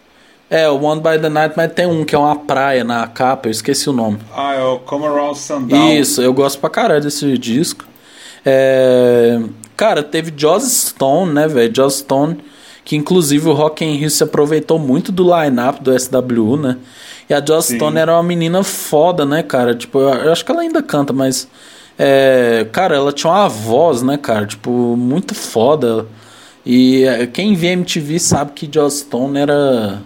É, o One by the Night, mas tem um que é uma praia na capa, eu esqueci o nome. Ah, é o Come Around Sundown. Isso, eu gosto pra caralho desse disco. É, cara, teve Joss Stone, né, velho? Joss Stone, que inclusive o Rock in Rio se aproveitou muito do line-up do SWU, né? E a Joss Stone era uma menina foda, né, cara? Tipo, eu acho que ela ainda canta, mas. É, cara, ela tinha uma voz, né, cara? Tipo, muito foda. E é, quem vê MTV sabe que Joss Stone era.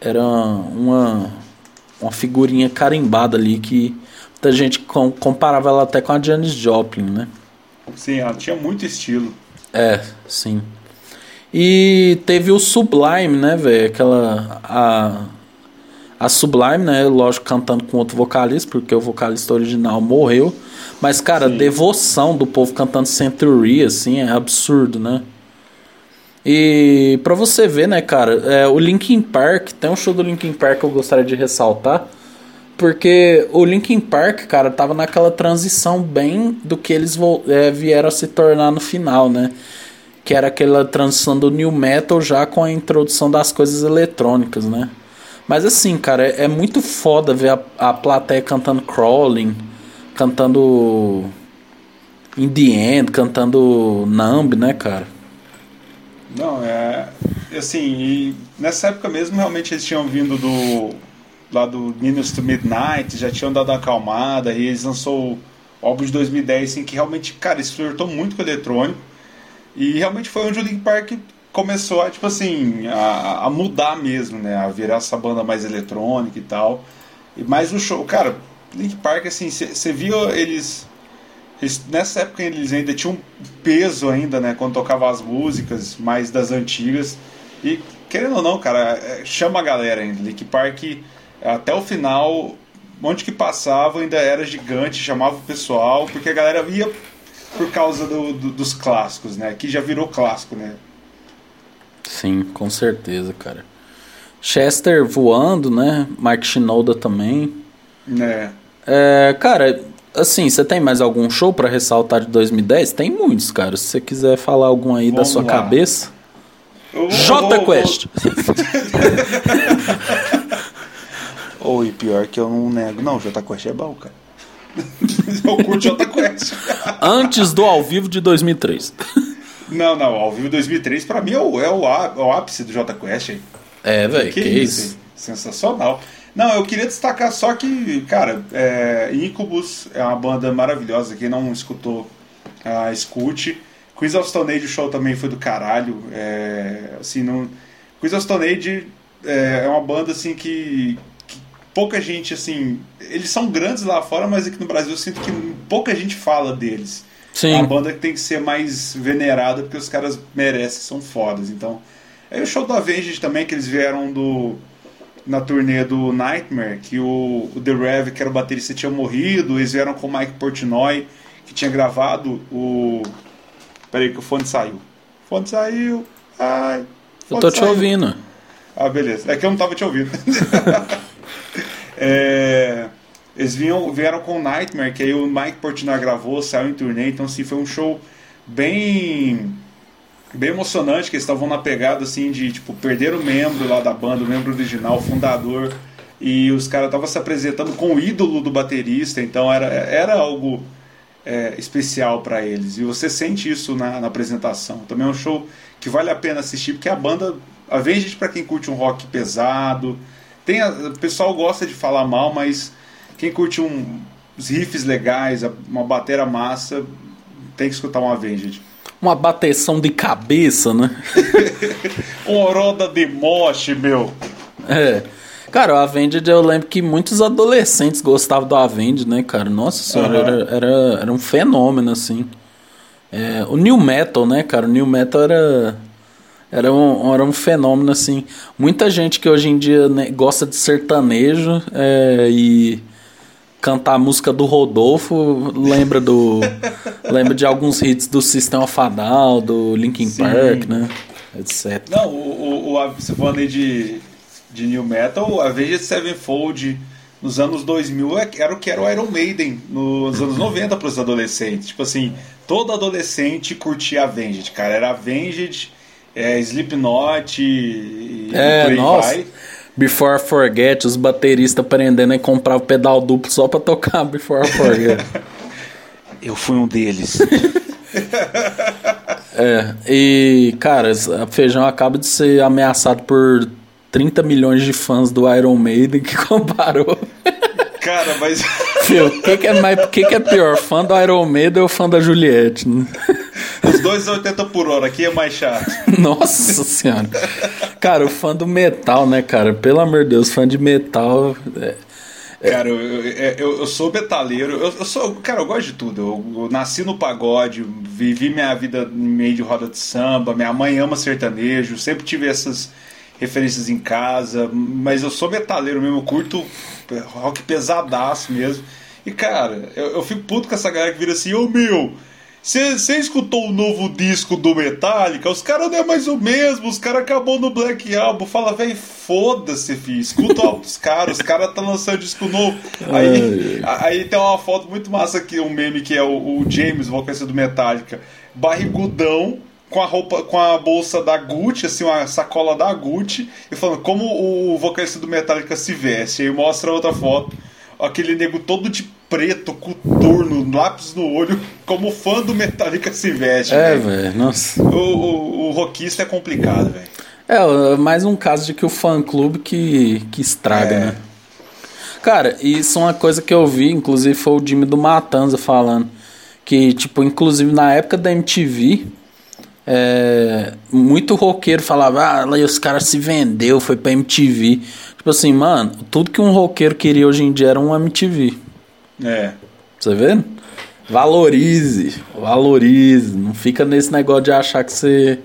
Era uma. Uma figurinha carimbada ali que muita gente com, comparava ela até com a Janis Joplin, né? Sim, ela tinha muito estilo. É, sim. E teve o Sublime, né, velho? Aquela. A, a Sublime, né? Lógico, cantando com outro vocalista, porque o vocalista original morreu. Mas, cara, a devoção do povo cantando Century, assim, é absurdo, né? E pra você ver, né, cara, é, o Linkin Park, tem um show do Linkin Park que eu gostaria de ressaltar. Porque o Linkin Park, cara, tava naquela transição bem do que eles é, vieram a se tornar no final, né? Que era aquela transição do new metal já com a introdução das coisas eletrônicas, né? Mas assim, cara, é, é muito foda ver a, a plateia cantando Crawling, cantando In The End, cantando Numb, né, cara? Não, é. Assim, nessa época mesmo, realmente eles tinham vindo do. lá do Minus to Midnight, já tinham dado a acalmada, e eles lançou o álbum de 2010, assim, que realmente, cara, eles flertou muito com o eletrônico. E realmente foi onde o Link Park começou a, tipo assim, a, a mudar mesmo, né? A virar essa banda mais eletrônica e tal. E mais o show, cara, Link Park, assim, você viu eles, eles, Nessa época eles ainda tinham peso ainda, né? Quando tocavam as músicas mais das antigas. E querendo ou não, cara, é, chama a galera ainda. Link Park, até o final, onde que passava ainda era gigante, chamava o pessoal, porque a galera ia por causa do, do, dos clássicos, né? Que já virou clássico, né? Sim, com certeza, cara. Chester voando, né? Mark Shinoda também. É. é cara, assim, você tem mais algum show para ressaltar de 2010? Tem muitos, cara. Se você quiser falar algum aí Vamos da sua lá. cabeça. J Quest! Oi, pior que eu não nego. Não, J Quest é bom, cara. eu curto J Quest. Antes do ao vivo de 2003. Não, não, ao vivo 2003 pra mim é o, é o, o ápice do J Quest aí. É, velho, que, que, isso. isso Sensacional. Não, eu queria destacar só que, cara, é, Incubus é uma banda maravilhosa. Quem não escutou, uh, escute. Quiz of Stone Age, o show também foi do caralho. É, assim, não... Of Stone Age é, é uma banda assim que, que, pouca gente, assim. Eles são grandes lá fora, mas aqui no Brasil eu sinto que pouca gente fala deles. Sim. É uma banda que tem que ser mais venerada porque os caras merecem, são fodas. Então, aí o show do Avenged também, que eles vieram do na turnê do Nightmare, que o, o The Rev, que era o baterista, tinha morrido, eles vieram com o Mike Portnoy, que tinha gravado o. Peraí, que o fone saiu. O fone saiu. Ai. Eu tô te ouvindo. Ah, beleza. É que eu não tava te ouvindo. é. Eles vinham, vieram com Nightmare, que aí o Mike Portnoy gravou, saiu em turnê, então assim, foi um show bem bem emocionante, que eles estavam na pegada assim de tipo perder o membro lá da banda, o membro original, o fundador, e os caras estavam se apresentando com o ídolo do baterista, então era, era algo é, especial para eles. E você sente isso na, na, apresentação. Também é um show que vale a pena assistir, porque a banda, a vez para quem curte um rock pesado, tem a, o pessoal gosta de falar mal, mas quem curte um, uns riffs legais, uma batera massa, tem que escutar uma Avenged. Uma bateção de cabeça, né? uma roda de moche, meu. É. Cara, o Avenged eu lembro que muitos adolescentes gostavam do Avenged, né, cara? Nossa senhora, uhum. era, era, era um fenômeno, assim. É, o New Metal, né, cara? O New Metal era. Era um, era um fenômeno, assim. Muita gente que hoje em dia né, gosta de sertanejo é, e cantar a música do Rodolfo lembra do. lembra de alguns hits do Sistema Fadal, do Linkin Sim. Park, né? Etc. Não, o, o, o, você falando aí de, de New Metal, a Avenged Sevenfold nos anos 2000 é, era o que era o Iron Maiden nos anos 90 para os adolescentes. Tipo assim, todo adolescente curtia Avenged, cara. Era Avenged, é, Slipknot e, é, e nossa. Vai. Before I Forget, os bateristas aprendendo a comprar o pedal duplo só pra tocar Before I Forget. Eu fui um deles. é, e, cara, a Feijão acaba de ser ameaçado por 30 milhões de fãs do Iron Maiden que comparou. Cara, mas. o que, que, é mais, que, que é pior, fã do Iron Maiden ou fã da Juliette? Né? Os dois 80 por hora, aqui é mais chato. Nossa senhora. Cara, o fã do metal, né, cara? Pelo amor de Deus, fã de metal. É, é... Cara, eu, eu, eu, sou metaleiro, eu, eu, sou. Cara, eu gosto de tudo. Eu, eu, nasci no pagode, vivi minha vida no meio de roda de samba, minha mãe ama sertanejo, sempre tive essas referências em casa, mas eu sou metaleiro mesmo, eu curto rock pesadaço mesmo. E cara, eu, eu fico puto com essa galera que vira assim, ô oh, meu, você escutou o novo disco do Metallica? Os caras não é mais o mesmo, os caras acabou no Black Album. Fala, velho, foda-se, filho. Escuta os caras, os caras tá lançando disco novo. Aí, aí tem uma foto muito massa aqui, um meme que é o, o James, vocalista do Metallica, barrigudão, com a roupa, com a bolsa da Gucci, assim, uma sacola da Gucci, e falando como o vocalista do Metallica se veste. Aí mostra outra foto, aquele nego todo de preto, coturno, lápis no olho, como fã do Metallica se veste. É, velho, nossa. O, o, o rockista é complicado, velho. É, mais um caso de que o fã clube que, que estraga, é. né? Cara, isso é uma coisa que eu vi, inclusive foi o Jimmy do Matanza falando. Que, tipo, inclusive na época da MTV, é, muito roqueiro falava, ah, os caras se vendeu, foi pra MTV. Tipo assim, mano, tudo que um roqueiro queria hoje em dia era um MTV. É. Você vendo? Valorize, valorize. Não fica nesse negócio de achar que você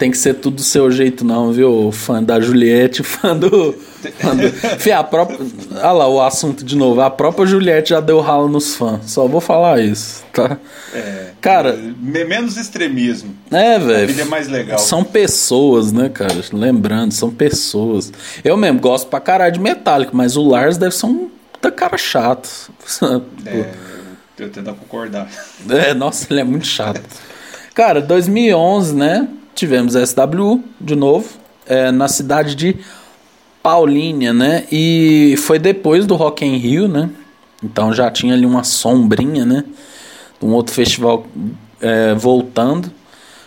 tem que ser tudo do seu jeito, não, viu? Fã da Juliette, fã do. Fã do... Fih, a própria. Olha lá o assunto de novo. A própria Juliette já deu ralo nos fãs. Só vou falar isso, tá? É. Cara. Menos extremismo. É, velho. A vida é mais legal. São pessoas, né, cara? Lembrando, são pessoas. Eu mesmo gosto pra caralho de metálico, mas o Lars deve ser um tá cara chato. É, eu tento concordar. É, nossa, ele é muito chato. Cara, 2011, né? Tivemos SW de novo, é, na cidade de Paulínia, né? E foi depois do Rock in Rio, né? Então já tinha ali uma sombrinha, né? Um outro festival é, voltando.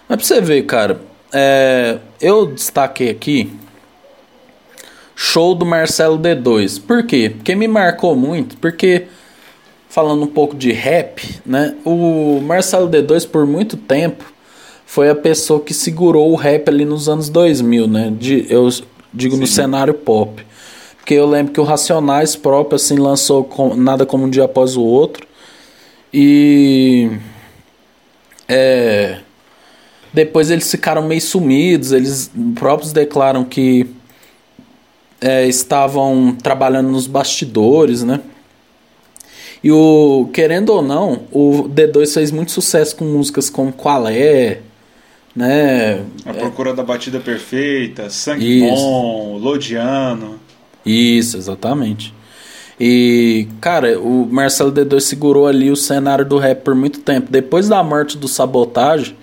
Mas pra você ver, cara, é, eu destaquei aqui show do Marcelo D2. Por quê? Porque me marcou muito, porque falando um pouco de rap, né? O Marcelo D2 por muito tempo foi a pessoa que segurou o rap ali nos anos 2000, né? De, eu digo Sim. no cenário pop. Porque eu lembro que o Racionais próprio assim lançou com, nada como um dia após o outro. E é, depois eles ficaram meio sumidos, eles próprios declaram que é, estavam trabalhando nos bastidores, né? E o querendo ou não, o D2 fez muito sucesso com músicas como Qual é, né? A Procura é... da Batida Perfeita, Sangue Isso. Bom, Lodiano. Isso, exatamente. E, cara, o Marcelo D2 segurou ali o cenário do rap por muito tempo. Depois da morte do Sabotagem,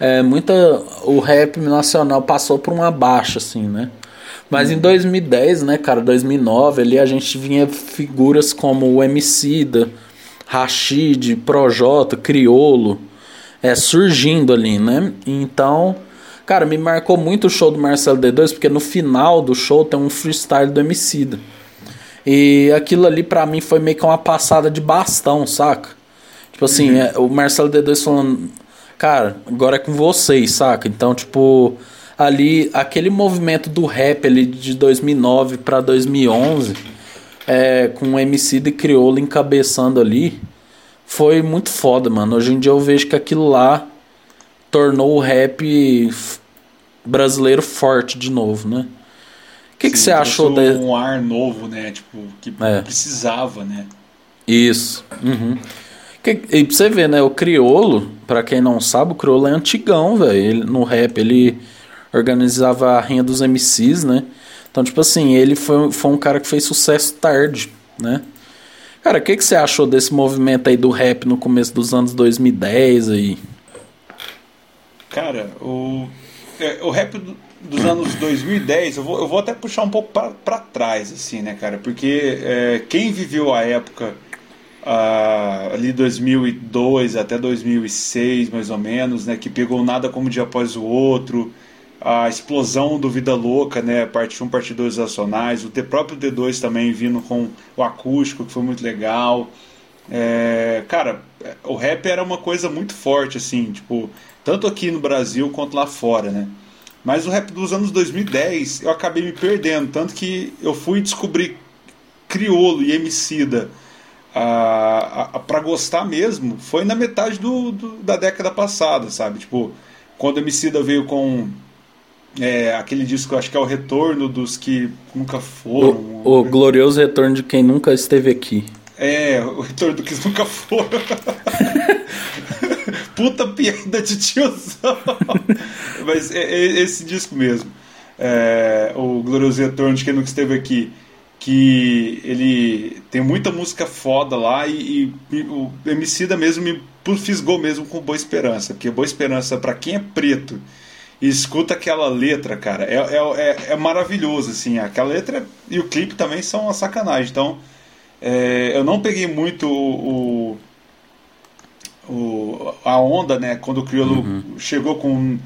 é, muita, o rap nacional passou por uma baixa, assim, né? Mas em 2010, né, cara, 2009, ali a gente vinha figuras como o Emicida, Rashid, Projota, Criolo, é, surgindo ali, né? Então, cara, me marcou muito o show do Marcelo D2, porque no final do show tem um freestyle do Emicida. E aquilo ali para mim foi meio que uma passada de bastão, saca? Tipo assim, uhum. é, o Marcelo D2 falando, cara, agora é com vocês, saca? Então, tipo, ali aquele movimento do rap ali de 2009 para 2011, é, com o MC de Criolo encabeçando ali, foi muito foda, mano. Hoje em dia eu vejo que aquilo lá tornou o rap brasileiro forte de novo, né? O que, que você achou de... um ar novo, né? Tipo, que é. precisava, né? Isso. Uhum. Que, e pra você ver, né? O Criolo, para quem não sabe, o Criolo é antigão, velho. No rap, ele organizava a Rinha dos MCs, né? Então, tipo assim, ele foi, foi um cara que fez sucesso tarde, né? Cara, o que, que você achou desse movimento aí do rap no começo dos anos 2010 aí? Cara, o, é, o rap dos anos 2010, eu vou, eu vou até puxar um pouco para trás, assim, né, cara? Porque é, quem viveu a época ah, ali 2002 até 2006, mais ou menos, né, que pegou nada como um dia após o outro, a explosão do Vida Louca, né, parte 1, parte 2 nacionais, o próprio D2 também vindo com o acústico, que foi muito legal. É, cara, o rap era uma coisa muito forte, assim, tipo, tanto aqui no Brasil quanto lá fora, né? Mas o rap dos anos 2010 eu acabei me perdendo, tanto que eu fui descobrir Criolo e Emicida para gostar mesmo foi na metade do, do, da década passada, sabe? Tipo, quando Emicida veio com é, aquele disco, acho que é o Retorno dos que nunca foram. O, o glorioso retorno de quem nunca esteve aqui. É, o retorno do que nunca foram. Puta piada de tiozão. Mas é, é, esse disco mesmo. É, o Glorioso Retorno de quem nunca esteve aqui. Que ele tem muita música foda lá e, e o Emicida mesmo me fisgou mesmo com Boa Esperança. Porque Boa Esperança, para quem é preto e escuta aquela letra, cara, é, é, é, é, maravilhoso, assim. Aquela letra e o clipe também são uma sacanagem. Então, é, eu não peguei muito o, o, a onda, né? Quando o Criolo uhum. chegou com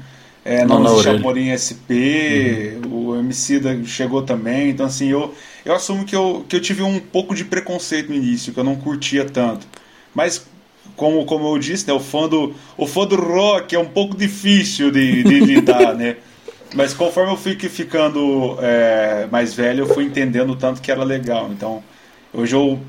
é, Não Chamorim SP, uhum. o MC da chegou também. Então, assim, eu, eu assumo que eu, que eu tive um pouco de preconceito no início, que eu não curtia tanto. Mas como, como eu disse, né, o, fã do, o fã do rock é um pouco difícil de, de lidar, né? Mas conforme eu fui ficando é, mais velho, eu fui entendendo tanto que era legal. Então, hoje eu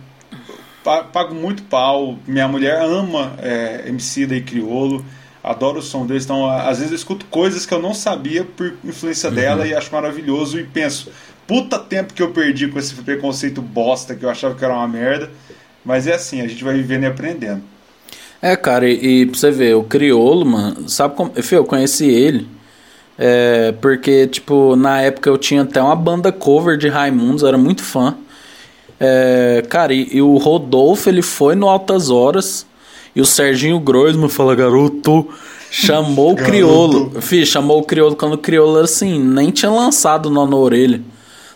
pago muito pau. Minha mulher ama é, MC da e Criolo, adoro o som deles. Então, às vezes eu escuto coisas que eu não sabia por influência uhum. dela e acho maravilhoso e penso, puta tempo que eu perdi com esse preconceito bosta que eu achava que era uma merda. Mas é assim, a gente vai vivendo e aprendendo. É, cara, e, e pra você ver, o Criolo, mano, sabe como. Fio, eu conheci ele. É, porque, tipo, na época eu tinha até uma banda cover de Raimundos, era muito fã. É, cara, e, e, o Rodolfo, ele foi no Altas Horas. E o Serginho Groisman fala, garoto, chamou o Criolo. Fih, chamou o Criolo quando o Criolo, assim, nem tinha lançado nó na orelha.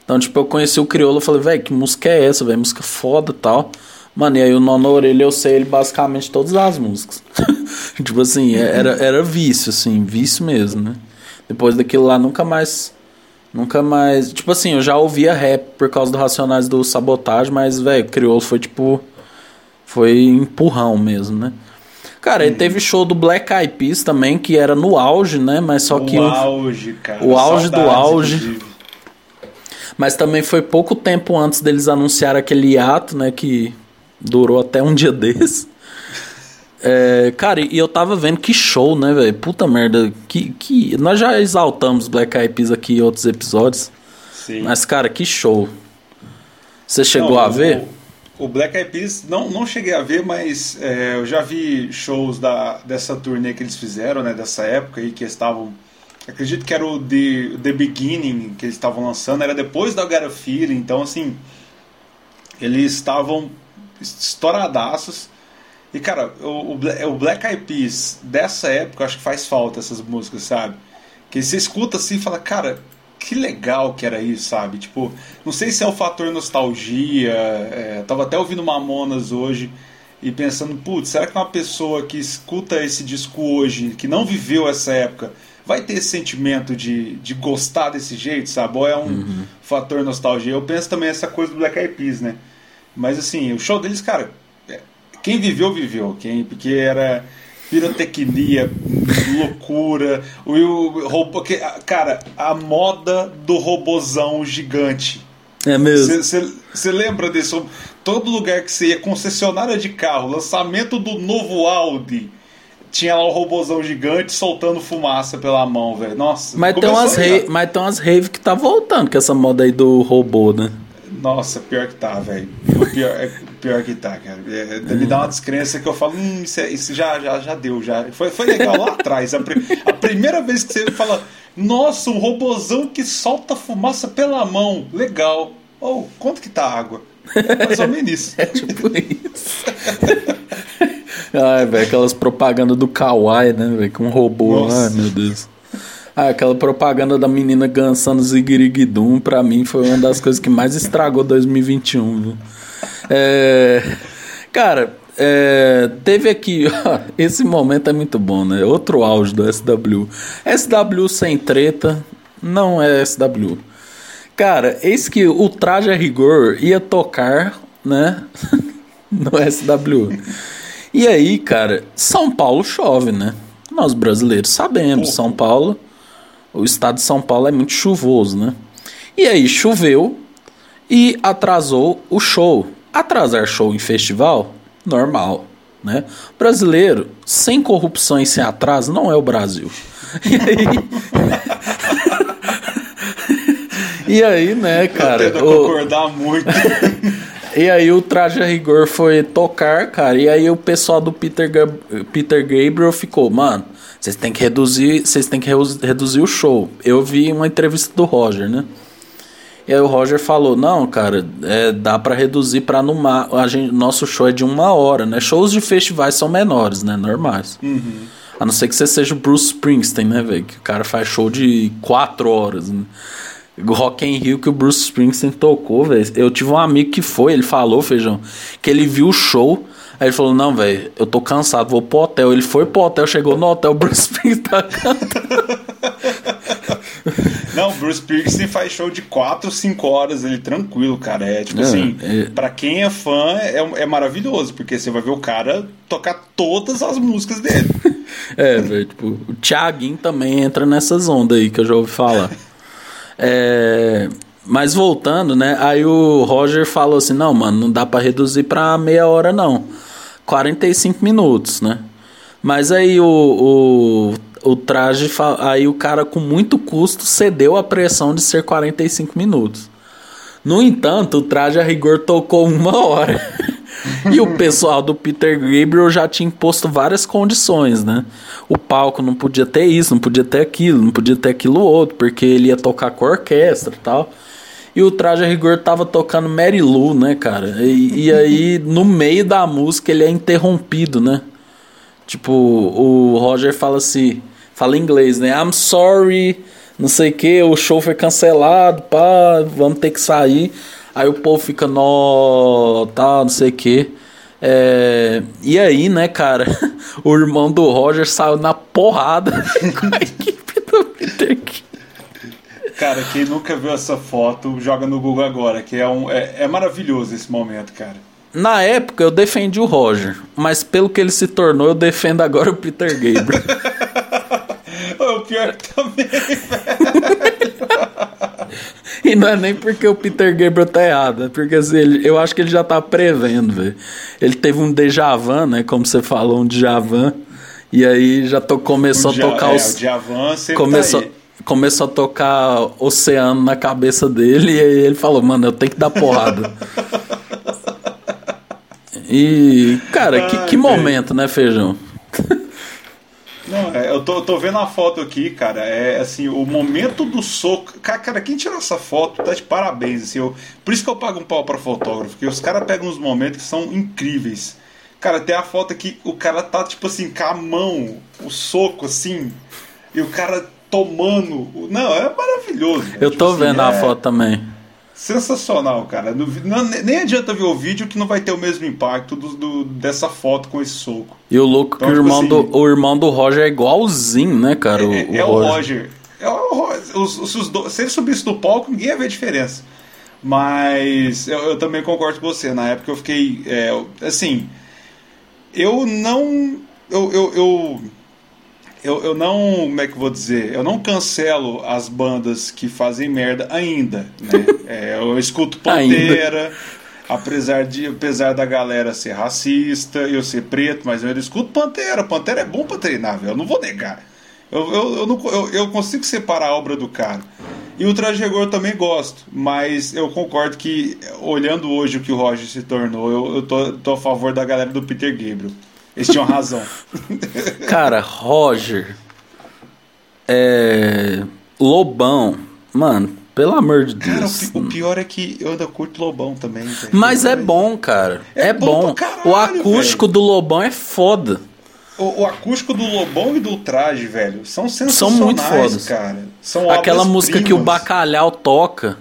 Então, tipo, eu conheci o Criolo, e falei, velho, que música é essa, velho? Música foda e tal. Mano, e aí o Nono Orelha eu sei ele basicamente todas as músicas. tipo assim, é, era, era vício, assim, vício mesmo, né? Depois daquilo lá nunca mais. Nunca mais. Tipo assim, eu já ouvia rap por causa do Racionais do Sabotagem, mas, velho, Crioulo foi tipo. Foi empurrão mesmo, né? Cara, ele teve show do Black Eyed Peas também, que era no auge, né? Mas só que. O auge, cara. O auge do auge. Inclusive. Mas também foi pouco tempo antes deles anunciar aquele hiato, né? Que Durou até um dia desse. É, cara, e eu tava vendo que show, né, velho? Puta merda. Que, que... Nós já exaltamos Black Eyed Peas aqui em outros episódios. Sim. Mas, cara, que show. Você chegou não, a ver? O, o, Black Eyed Peas, não, não cheguei a ver, mas é, eu já vi shows da, dessa turnê que eles fizeram, né? Dessa época aí que estavam. Acredito que era o The, The Beginning que eles estavam lançando, era depois da Feeling, então assim. Eles estavam estouradaços. E, cara, o, o Black Eyed Peas dessa época, acho que faz falta essas músicas, sabe? Que você escuta assim e fala, cara, que legal que era isso, sabe? Tipo, não sei se é o fator nostalgia. É, tava até ouvindo Mamonas hoje e pensando, putz, será que uma pessoa que escuta esse disco hoje, que não viveu essa época, vai ter esse sentimento de, de gostar desse jeito, sabe? Ou é um uhum. fator nostalgia? Eu penso também essa coisa do Black Eyed Peas, né? Mas assim, o show deles, cara, é, quem viveu, viveu. Quem, porque era. pirotecnia, loucura, o, o robô, que, cara, a moda do robozão gigante. É mesmo. Você lembra disso? Todo lugar que você ia, concessionária de carro, lançamento do novo Audi, tinha lá o robozão gigante soltando fumaça pela mão, velho. Nossa. Mas tem, umas rave, mas tem umas rave que tá voltando com essa moda aí do robô, né? Nossa, pior que tá, velho. Pior, é, pior que tá, cara. É, me dá uma descrença que eu falo, hum, isso, é, isso já, já, já deu, já. Foi, foi legal lá atrás. A, a, primeira vez que você fala, nossa, um robozão que solta fumaça pela mão. Legal. Oh, quanto que tá a água? É mais ou menos isso. é tipo isso. Ai, velho, aquelas propagandas do Kawaii, né, velho? Com um robô. Nossa. Ai, meu Deus. Ah, aquela propaganda da menina dançando Zigirigidum, pra mim, foi uma das coisas que mais estragou 2021, viu? É, cara, é, teve aqui, ó, esse momento é muito bom, né? Outro auge do SW. SW sem treta não é SW. Cara, eis que o traje a rigor ia tocar, né? no SW. E aí, cara, São Paulo chove, né? Nós brasileiros sabemos, São Paulo o estado de São Paulo é muito chuvoso, né? E aí choveu e atrasou o show. Atrasar show em festival, normal, né? Brasileiro, sem corrupção e sem atraso, não é o Brasil. E aí, e aí né, cara? Eu tento o... concordar muito. E aí o traje a rigor foi tocar, cara. E aí o pessoal do Peter, Gab Peter Gabriel ficou, mano, vocês têm que reduzir, vocês têm que reduzir o show. Eu vi uma entrevista do Roger, né? E aí o Roger falou, não, cara, é, dá para reduzir para numa, a gente, nosso show é de uma hora, né? Shows de festivais são menores, né? Normais. Uhum. A não ser que você seja o Bruce Springsteen, né, velho? Que o cara faz show de quatro horas, né? Rock in Rio que o Bruce Springsteen tocou, velho. Eu tive um amigo que foi, ele falou, feijão, que ele viu o show. Aí ele falou: Não, velho, eu tô cansado, vou pro hotel. Ele foi pro hotel, chegou no hotel, o Bruce Springsteen tá cantando. Não, Bruce Springsteen faz show de 4, 5 horas, ele tranquilo, cara. É tipo é, assim, é... pra quem é fã, é, é maravilhoso, porque você vai ver o cara tocar todas as músicas dele. é, velho, tipo, o Thiaguinho também entra nessas ondas aí que eu já ouvi falar. É, mas voltando, né? Aí o Roger falou assim: não, mano, não dá para reduzir para meia hora, não. 45 minutos, né? Mas aí o, o, o traje, aí o cara com muito custo cedeu a pressão de ser 45 minutos. No entanto, o traje a rigor tocou uma hora. e o pessoal do Peter Gabriel já tinha imposto várias condições, né? O palco não podia ter isso, não podia ter aquilo, não podia ter aquilo outro, porque ele ia tocar com a orquestra e tal. E o Traje a Rigor tava tocando Mary Lou, né, cara? E, e aí, no meio da música, ele é interrompido, né? Tipo, o Roger fala assim, fala em inglês, né? I'm sorry, não sei o que, o show foi cancelado, pá, vamos ter que sair. Aí o povo fica, nó, tá, não sei o que. É, e aí, né, cara, o irmão do Roger saiu na porrada com a equipe do Peter Cara, quem nunca viu essa foto, joga no Google agora, que é, um, é, é maravilhoso esse momento, cara. Na época eu defendi o Roger, mas pelo que ele se tornou, eu defendo agora o Peter Gabriel. o pior também, velho. E não é nem porque o Peter Gabriel tá errado, é porque assim, ele, eu acho que ele já tá prevendo, velho. Ele teve um déjà vu, né? Como você falou, um déjà vu. E aí já to, começou a tocar é, os. O Djavan sempre começou, tá. Começou a tocar oceano na cabeça dele e aí ele falou, mano, eu tenho que dar porrada. e, cara, Ai, que, que momento, né, Feijão? Não, é, eu tô, tô vendo a foto aqui, cara. É assim, o momento do soco. Cara, cara quem tirou essa foto tá de parabéns. Assim, eu, por isso que eu pago um pau pra fotógrafo, porque os caras pegam uns momentos que são incríveis. Cara, tem a foto aqui, o cara tá, tipo assim, com a mão, o soco, assim, e o cara tomando. Não, é maravilhoso. Eu tipo tô assim, vendo é... a foto também. Sensacional, cara. Não, nem adianta ver o vídeo que não vai ter o mesmo impacto do, do dessa foto com esse soco. E o louco então, que o tipo irmão, assim, do, o irmão do Roger é igualzinho, né, cara? É, o, é o Roger. É o Roger. Os, os, os, se ele subisse do palco, ninguém ia ver diferença. Mas eu, eu também concordo com você. Na época eu fiquei. É, assim. Eu não eu, eu, eu, eu, eu não. Como é que eu vou dizer? Eu não cancelo as bandas que fazem merda ainda. Né? é, eu escuto Pantera. apesar, de, apesar da galera ser racista, eu ser preto, mas eu escuto Pantera. Pantera é bom pra treinar, velho. Eu não vou negar. Eu, eu, eu, não, eu, eu consigo separar a obra do cara. E o Traje Rigor eu também gosto, mas eu concordo que, olhando hoje o que o Roger se tornou, eu, eu tô, tô a favor da galera do Peter Gabriel. Eles tinham razão. Cara, Roger. É. Lobão. Mano, pelo amor de Deus. Cara, o, pior é que eu ainda curto Lobão também. Véio. Mas é bom, cara. É, é bom. Caralho, o acústico véio. do Lobão é foda. O, o, acústico do Lobão e do Traje, velho, são sensacionais, São muito fodas. cara. São Aquela música primas. que o Bacalhau toca.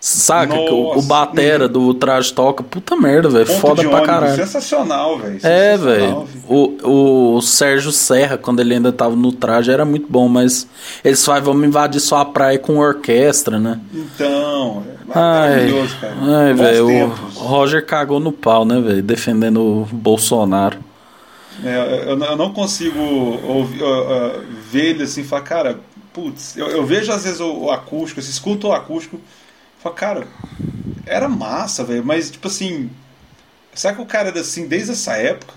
Saca? Nossa, o, Batera uhum. do traje toca. Puta merda, velho. Foda pra caralho. Sensacional, velho. É, velho. O, o Sérgio Serra, quando ele ainda tava no traje, era muito bom, mas eles falam, vamos invadir só a praia com orquestra, né? Então, é maravilhoso, cara. Ai, velho. O Roger cagou no pau, né, velho? Defendendo o Bolsonaro. É, eu, eu, não consigo ouvir, uh, uh, ver ele assim e falar, cara, putz, eu, eu, vejo às vezes o, o acústico, assim, escuto o acústico Fala, cara, era massa, velho, mas tipo assim. Será que o cara era assim desde essa época?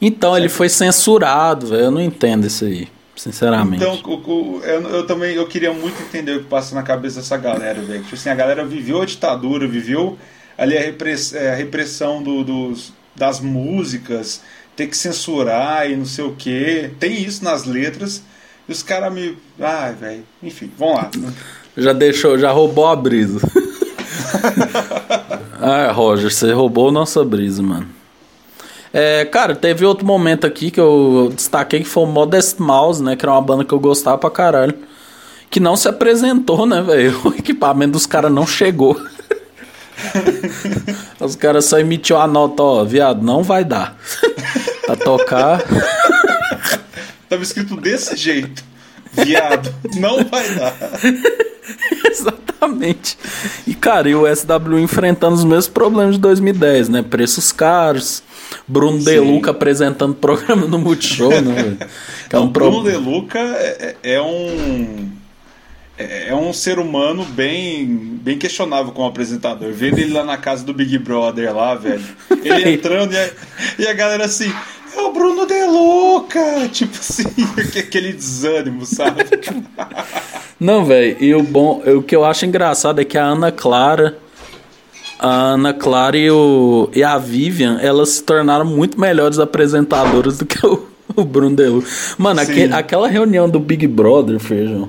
Então, ele foi censurado, velho. Eu não entendo isso aí, sinceramente. Então, o, o, eu, eu, também eu queria muito entender o que passa na cabeça dessa galera, velho. Tipo assim, a galera viveu a ditadura, viveu ali a, repress, é, a repressão do, dos, das músicas, ter que censurar e não sei o que. Tem isso nas letras. E os caras me. Ai, velho. Enfim, vamos lá. Já deixou, já roubou a brisa. ah, Roger, você roubou nossa brisa, mano. É, cara, teve outro momento aqui que eu destaquei que foi o Modest Mouse, né? Que era uma banda que eu gostava pra caralho. Que não se apresentou, né, velho? O equipamento dos caras não chegou. Os caras só emitiu a nota, ó, viado, não vai dar. pra tocar. Tava escrito desse jeito. Viado, não vai dar. Exatamente. E, cara, e o SW enfrentando os mesmos problemas de 2010, né? Preços caros. Bruno Sim. De Luca apresentando programa no Multishow, né? É um Bruno pro... De Luca é, é, é um é, é um ser humano bem bem questionável como apresentador. Vendo ele lá na casa do Big Brother lá, velho. Ele entrando e a, e a galera assim, é o Bruno De Luca! Tipo assim, aquele desânimo, sabe? Não, velho, e o bom, o que eu acho engraçado é que a Ana Clara, a Ana Clara e, o, e a Vivian, elas se tornaram muito melhores apresentadoras do que o, o Bruno Delu. Mano, aquele, aquela reunião do Big Brother, Feijão.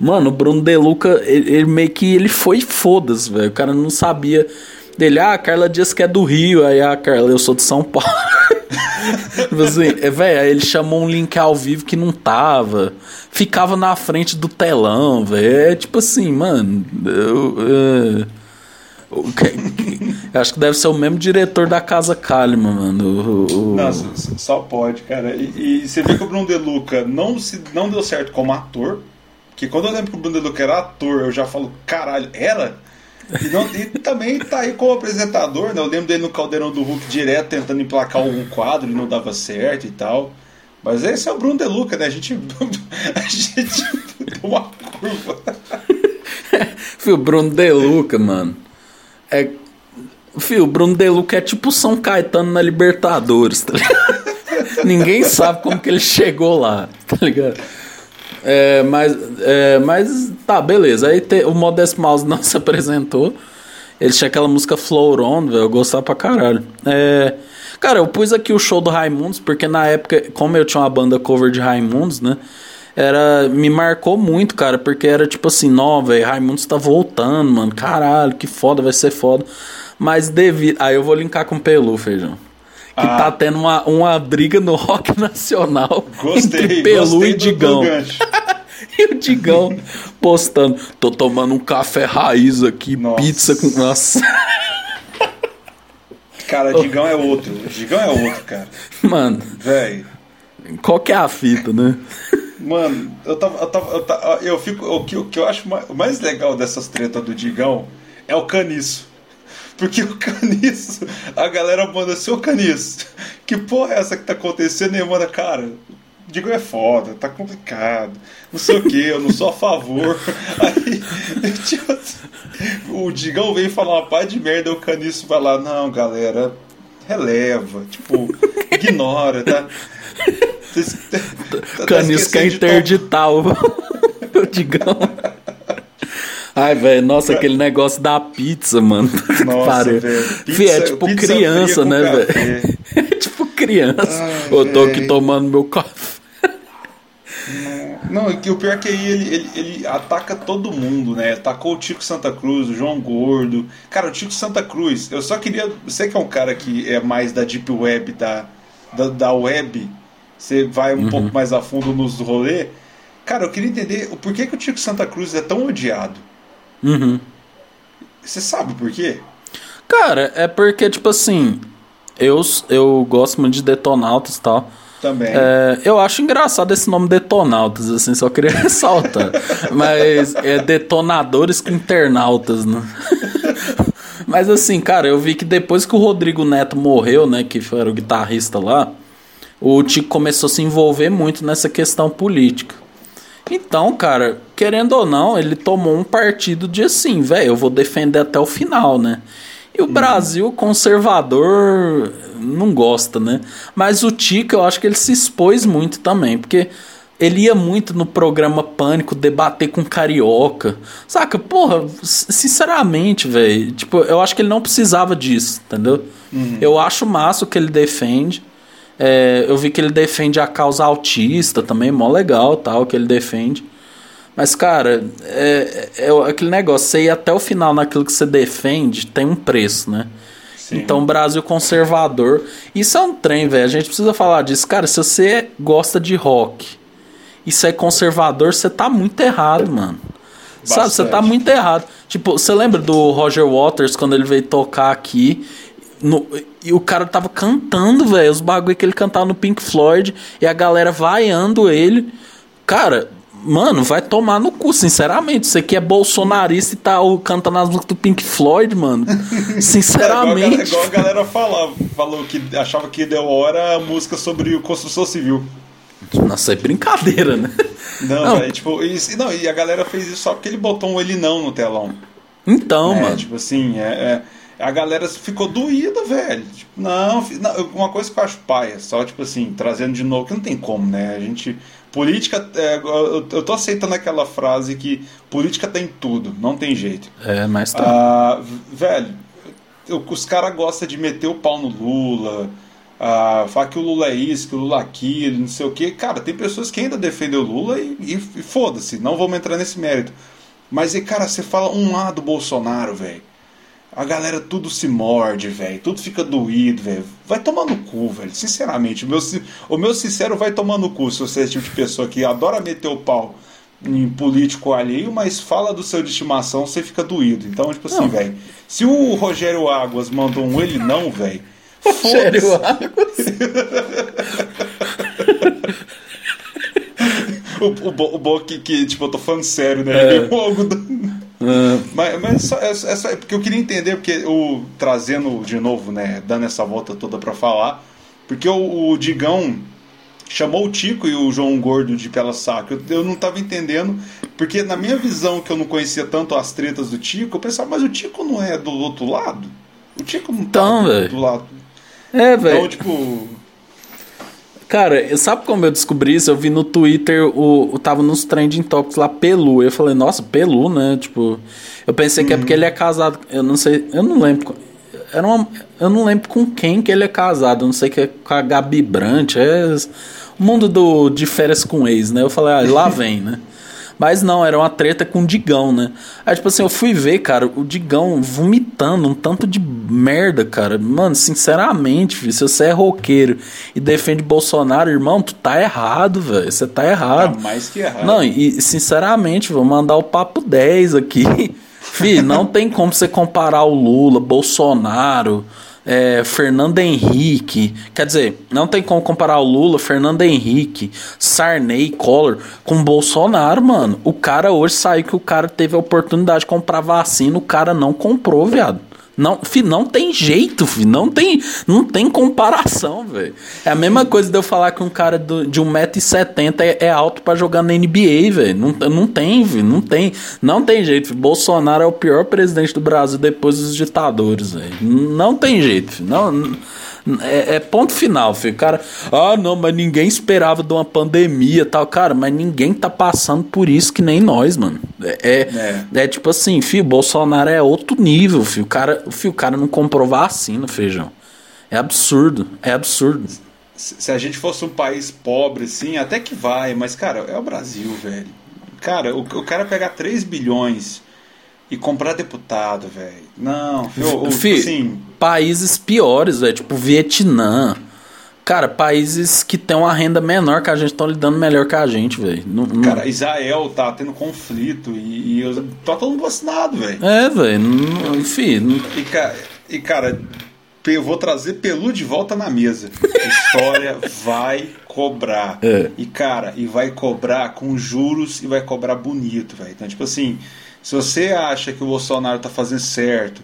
Mano, o Bruno Deluca, ele, ele meio que ele foi foda-se, velho. O cara não sabia dele. Ah, a Carla diz que é do Rio. Aí a Carla, eu sou de São Paulo. Tipo assim, é, velho, ele chamou um link ao vivo que não tava. Ficava na frente do telão, velho. É tipo assim, mano. Eu, eu, eu, acho que deve ser o mesmo diretor da Casa Kalima, mano. Nossa, só pode, cara. E, e, você vê que o Bruno De Luca não, se, não deu certo como ator. Que quando eu lembro que o Bruno De Luca era ator, eu já falo, caralho, era? E, não, e, também tá aí como apresentador, né? Eu lembro dele no Caldeirão do Hulk direto tentando emplacar algum quadro e não dava certo e tal. Mas esse é o Bruno De Luca, né? A gente. A gente deu uma curva. Fio, Bruno De Luca, mano. É. Fio, Bruno De Luca é tipo São Caetano na Libertadores, tá ligado? Ninguém sabe como que ele chegou lá, tá ligado? É, mas, é, mas tá, beleza. Aí te, o Modest Mouse não se apresentou. Ele tinha aquela música Flow On, velho. Eu gostava pra caralho. É, cara, eu pus aqui o show do Raimundos, porque na época, como eu tinha uma banda cover de Raimundos, né? Era, me marcou muito, cara, porque era tipo assim, não, velho, Raimundos tá voltando, mano. Caralho, que foda, vai ser foda. Mas devido. Aí eu vou linkar com o Pelu, feijão que ah. tá tendo uma, uma briga no rock nacional gostei, entre Pelu e Digão. e o Digão postando, tô tomando um café raiz aqui, Nossa. pizza com. Nossa. Cara, Digão é outro. Digão é outro, cara. Mano. Velho. Qual que é a fita, né? Mano, eu tava. Eu, tava, eu, tava, eu fico. O que, o que eu acho mais legal dessas tretas do Digão é o caniço. Porque o caniço, a galera manda seu caniço. que porra é essa que tá acontecendo? E manda, cara, digo é foda, tá complicado, não sei o que, eu não sou a favor. Aí, tipo, o Digão veio falar uma paz de merda, o Caniço vai lá, não, galera, releva, tipo, ignora, tá? tá Caniço quer interditar o, Digão. Ai, velho, nossa, aquele negócio da pizza, mano. Nossa, velho. É tipo criança, né, velho? É tipo criança. Ai, eu tô aqui tomando meu café. Não, o pior é que aí ele, ele, ele, ataca todo mundo, né? Atacou o Tico Santa Cruz, o João Gordo. Cara, o Tico Santa Cruz, eu só queria. Você que é um cara que é mais da Deep Web, da, da, da web, você vai um uhum. pouco mais a fundo nos rolê. Cara, eu queria entender o porquê que o Tico Santa Cruz é tão odiado. Uhum. Você sabe por quê? Cara, é porque, tipo assim, eu, eu gosto muito de Detonautas e tal. Também. É, eu acho engraçado esse nome Detonautas, assim, só queria ressaltar. Mas é detonadores com internautas, né? Mas assim, cara, eu vi que depois que o Rodrigo Neto morreu, né, que era o guitarrista lá, o Tico começou a se envolver muito nessa questão política. Então, cara, querendo ou não, ele tomou um partido de assim, velho, eu vou defender até o final, né? E o uhum. Brasil conservador não gosta, né? Mas o Tico, eu acho que ele se expôs muito também, porque ele ia muito no programa Pânico debater com carioca. Saca? Porra, sinceramente, velho, tipo, eu acho que ele não precisava disso, entendeu? Uhum. Eu acho massa o que ele defende. É, eu vi que ele defende a causa autista também, mó legal tal, que ele defende. Mas, cara, é, é, é, aquele negócio, você ir até o final naquilo que você defende tem um preço, né? Sim. Então, Brasil conservador. Isso é um trem, velho. A gente precisa falar disso. Cara, se você gosta de rock e você é conservador, você tá muito errado, mano. Bastante. Sabe, você tá muito errado. Tipo, você lembra do Roger Waters quando ele veio tocar aqui? No, e o cara tava cantando, velho, os bagulho que ele cantava no Pink Floyd e a galera vaiando ele. Cara, Mano, vai tomar no cu, sinceramente. Você que é bolsonarista e tá cantando as músicas do Pink Floyd, mano. Sinceramente. É, igual, a, igual a galera falava, falou que achava que deu hora a música sobre construção civil. Nossa, é brincadeira, né? Não, não. É, tipo, e, não, e a galera fez isso só porque ele botou um ele não no telão. Então, é, mano. Tipo assim, é, é, a galera ficou doída, velho. Tipo, não, não, uma coisa que eu acho paia, só tipo assim, trazendo de novo, que não tem como, né? A gente Política, é, eu, eu tô aceitando aquela frase que política tem tudo, não tem jeito. É, mas tá. Ah, velho, eu, os caras gostam de meter o pau no Lula, ah, falar que o Lula é isso, que o Lula é aquilo, não sei o que. Cara, tem pessoas que ainda defendem o Lula e, e, e foda-se, não vamos entrar nesse mérito. Mas, e, cara, você fala um lado Bolsonaro, velho. A galera tudo se morde, velho. Tudo fica doído, velho. Vai tomar no cu, velho. Sinceramente, o meu, o meu sincero vai tomar no cu se você é esse tipo de pessoa que adora meter o pau em político alheio, mas fala do seu de estimação, você fica doído. Então, tipo assim, velho. Se o Rogério Águas mandou um ele não, velho. Rogério Águas? o, o, o bom que, que, tipo, eu tô falando sério, né? É. Algo do... Uh. Mas, mas só, é, é, só, é, porque eu queria entender, porque o trazendo de novo, né, dando essa volta toda para falar, porque o, o, Digão chamou o Tico e o João Gordo de pela saco. Eu, eu não tava entendendo, porque na minha visão que eu não conhecia tanto as tretas do Tico, eu pensava, mas o Tico não é do outro lado? O Tico não então, tá do, do lado. É, velho. Então, tipo, Cara, sabe como eu descobri isso? Eu vi no Twitter, o, o tava nos trending topics lá, Pelu. Eu falei, nossa, Pelu, né? Tipo, eu pensei uhum. que é porque ele é casado. Eu não sei, eu não lembro. Era uma, eu não lembro com quem que ele é casado. Eu não sei que é com a Gabi Brant. É o mundo do, de férias com ex, né? Eu falei, ah, lá vem, né? Mas não, era uma treta com o Digão, né? Aí, tipo assim, eu fui ver, cara, o Digão vomitando um tanto de merda, cara. Mano, sinceramente, filho, se você é roqueiro e defende Bolsonaro, irmão, tu tá errado, velho. Você tá errado. Tá mais que errado. Não, e sinceramente, vou mandar o papo 10 aqui. Fih, não tem como você comparar o Lula, Bolsonaro, é, Fernando Henrique. Quer dizer, não tem como comparar o Lula, Fernando Henrique, Sarney, Collor com Bolsonaro, mano. O cara hoje saiu que o cara teve a oportunidade de comprar vacina, o cara não comprou, viado. Não, fi, não tem jeito, fi, não tem, não tem comparação, velho. É a mesma coisa de eu falar que um cara do, de 1,70m é, é alto para jogar na NBA, velho. Não, não tem, fi, não tem. Não tem jeito. Fi. Bolsonaro é o pior presidente do Brasil depois dos ditadores, velho. Não tem jeito, fi. Não, é, é, ponto final, filho. Cara, ah, não, mas ninguém esperava de uma pandemia tal. Cara, mas ninguém tá passando por isso que nem nós, mano. É, é, é. é tipo assim, filho, Bolsonaro é outro nível, filho. O cara, filho, o cara não comprou vacina, feijão. É absurdo, é absurdo. Se a gente fosse um país pobre, assim, até que vai, mas, cara, é o Brasil, velho. Cara, o, o cara pegar 3 bilhões e comprar deputado, velho. Não, eu, eu, Fih, assim... países piores, velho, tipo Vietnã. Cara, países que têm uma renda menor que a gente estão lidando melhor que a gente, velho. Cara, Israel tá tendo conflito e, e tá todo mundo vacinado, velho. É, velho. Enfim. E, cara, e, cara, eu vou trazer Pelu de volta na mesa. A história vai cobrar. É. E, cara, e vai cobrar com juros e vai cobrar bonito, velho. Então, tipo assim, se você acha que o Bolsonaro está fazendo certo,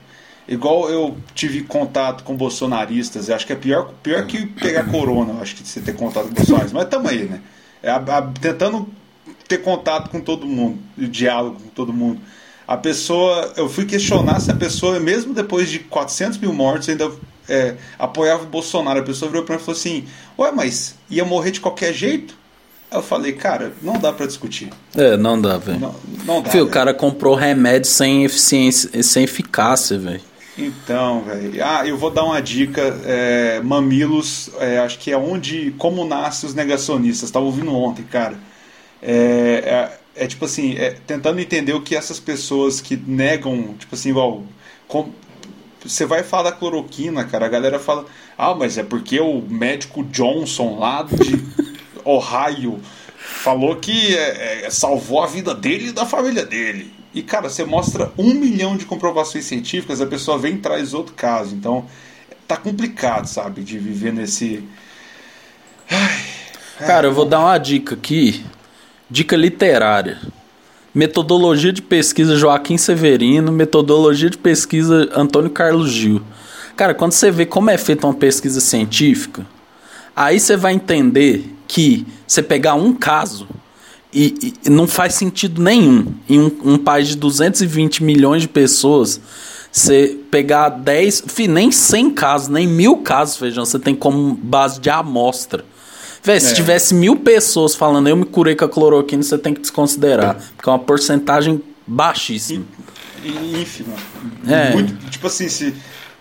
igual eu tive contato com bolsonaristas, acho que é pior, pior que pegar corona, acho que você ter contato com bolsonaristas, mas aí, né? É a, a, tentando ter contato com todo mundo, diálogo com todo mundo. A pessoa, eu fui questionar se a pessoa, mesmo depois de 400 mil mortes, ainda é, apoiava o Bolsonaro. A pessoa virou para mim e falou assim: Ué, mas ia morrer de qualquer jeito? Eu falei, cara, não dá para discutir. É, não dá, velho. Não, não dá. Fio, o cara comprou remédio sem eficiência, sem eficácia, velho. Então, velho. Ah, eu vou dar uma dica. É, mamilos, é, acho que é onde. Como nascem os negacionistas. Estava ouvindo ontem, cara. É, é, é tipo assim, é, tentando entender o que essas pessoas que negam, tipo assim, igual. Com, você vai falar da cloroquina, cara. A galera fala, ah, mas é porque o médico Johnson lá de. Ohio falou que é, é, salvou a vida dele e da família dele. E, cara, você mostra um milhão de comprovações científicas, a pessoa vem e traz outro caso. Então, tá complicado, sabe, de viver nesse. Ai, cara, eu vou dar uma dica aqui. Dica literária. Metodologia de pesquisa Joaquim Severino, metodologia de pesquisa Antônio Carlos Gil. Cara, quando você vê como é feita uma pesquisa científica, aí você vai entender que você pegar um caso e, e não faz sentido nenhum em um, um, país de 220 milhões de pessoas você pegar 10, nem 100 casos, nem mil casos, feijão, você tem como base de amostra. Véi, é. se tivesse mil pessoas falando eu me curei com a cloroquina, você tem que desconsiderar, porque é uma porcentagem baixíssima. Ínfima. É. Muito, tipo assim, se,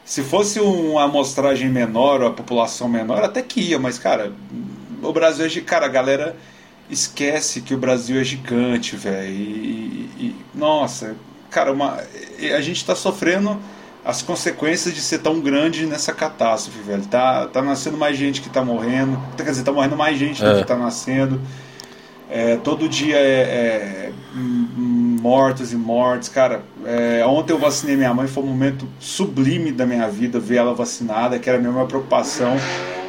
se fosse uma amostragem menor, a população menor, até que ia, mas, cara, o Brasil é cara, a galera esquece que o Brasil é gigante, velho. E, e, nossa, cara, uma, a gente está sofrendo as consequências de ser tão grande nessa catástrofe, velho. Tá, tá nascendo mais gente que tá morrendo. Quer dizer, tá morrendo mais gente é. do que tá nascendo. É, todo dia é, é, mortos e mortes. Cara, é, ontem eu vacinei minha mãe, foi um momento sublime da minha vida ver ela vacinada, que era a minha maior preocupação.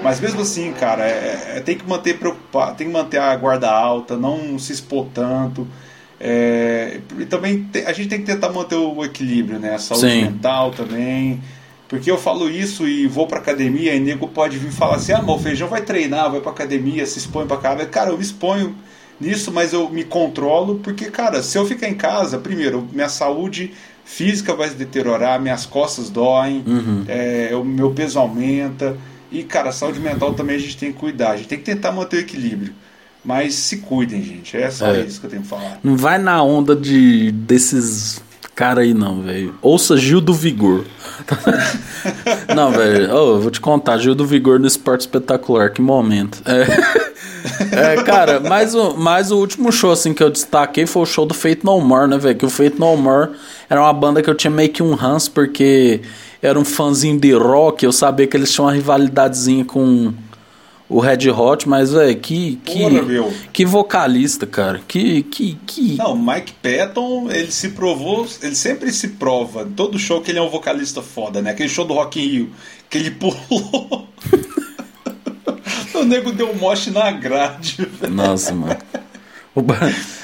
Mas mesmo assim, cara, é, é, tem que manter preocupado, tem que manter a guarda alta, não se expor tanto. É, e também te, a gente tem que tentar manter o equilíbrio, né? A saúde Sim. mental também. Porque eu falo isso e vou pra academia e nego pode vir falar assim: ah, meu feijão vai treinar, vai pra academia, se expõe pra caramba. Cara, eu me exponho nisso, mas eu me controlo, porque, cara, se eu ficar em casa, primeiro, minha saúde física vai se deteriorar, minhas costas doem, uhum. é, o meu peso aumenta. E, cara, saúde mental também a gente tem que cuidar. A gente tem que tentar manter o equilíbrio. Mas se cuidem, gente. É só é. isso que eu tenho que falar. Não vai na onda de desses cara aí não, velho. Ouça Gil do Vigor. não, velho. Oh, vou te contar, Gil do Vigor no Esporte Espetacular, que momento. É, é cara, mas o, mas o último show assim que eu destaquei foi o show do Fate No More, né, velho? Que o Fate No More era uma banda que eu tinha meio que um ranço porque era um fãzinho de rock, eu sabia que eles tinham uma rivalidadezinha com o Red Hot, mas é que que Porra, que vocalista, cara. Que que que Não, Mike Patton, ele se provou, ele sempre se prova em todo show que ele é um vocalista foda, né? Aquele show do Rock in Rio que ele pulou. o nego deu um moche na grade. Nossa, mano.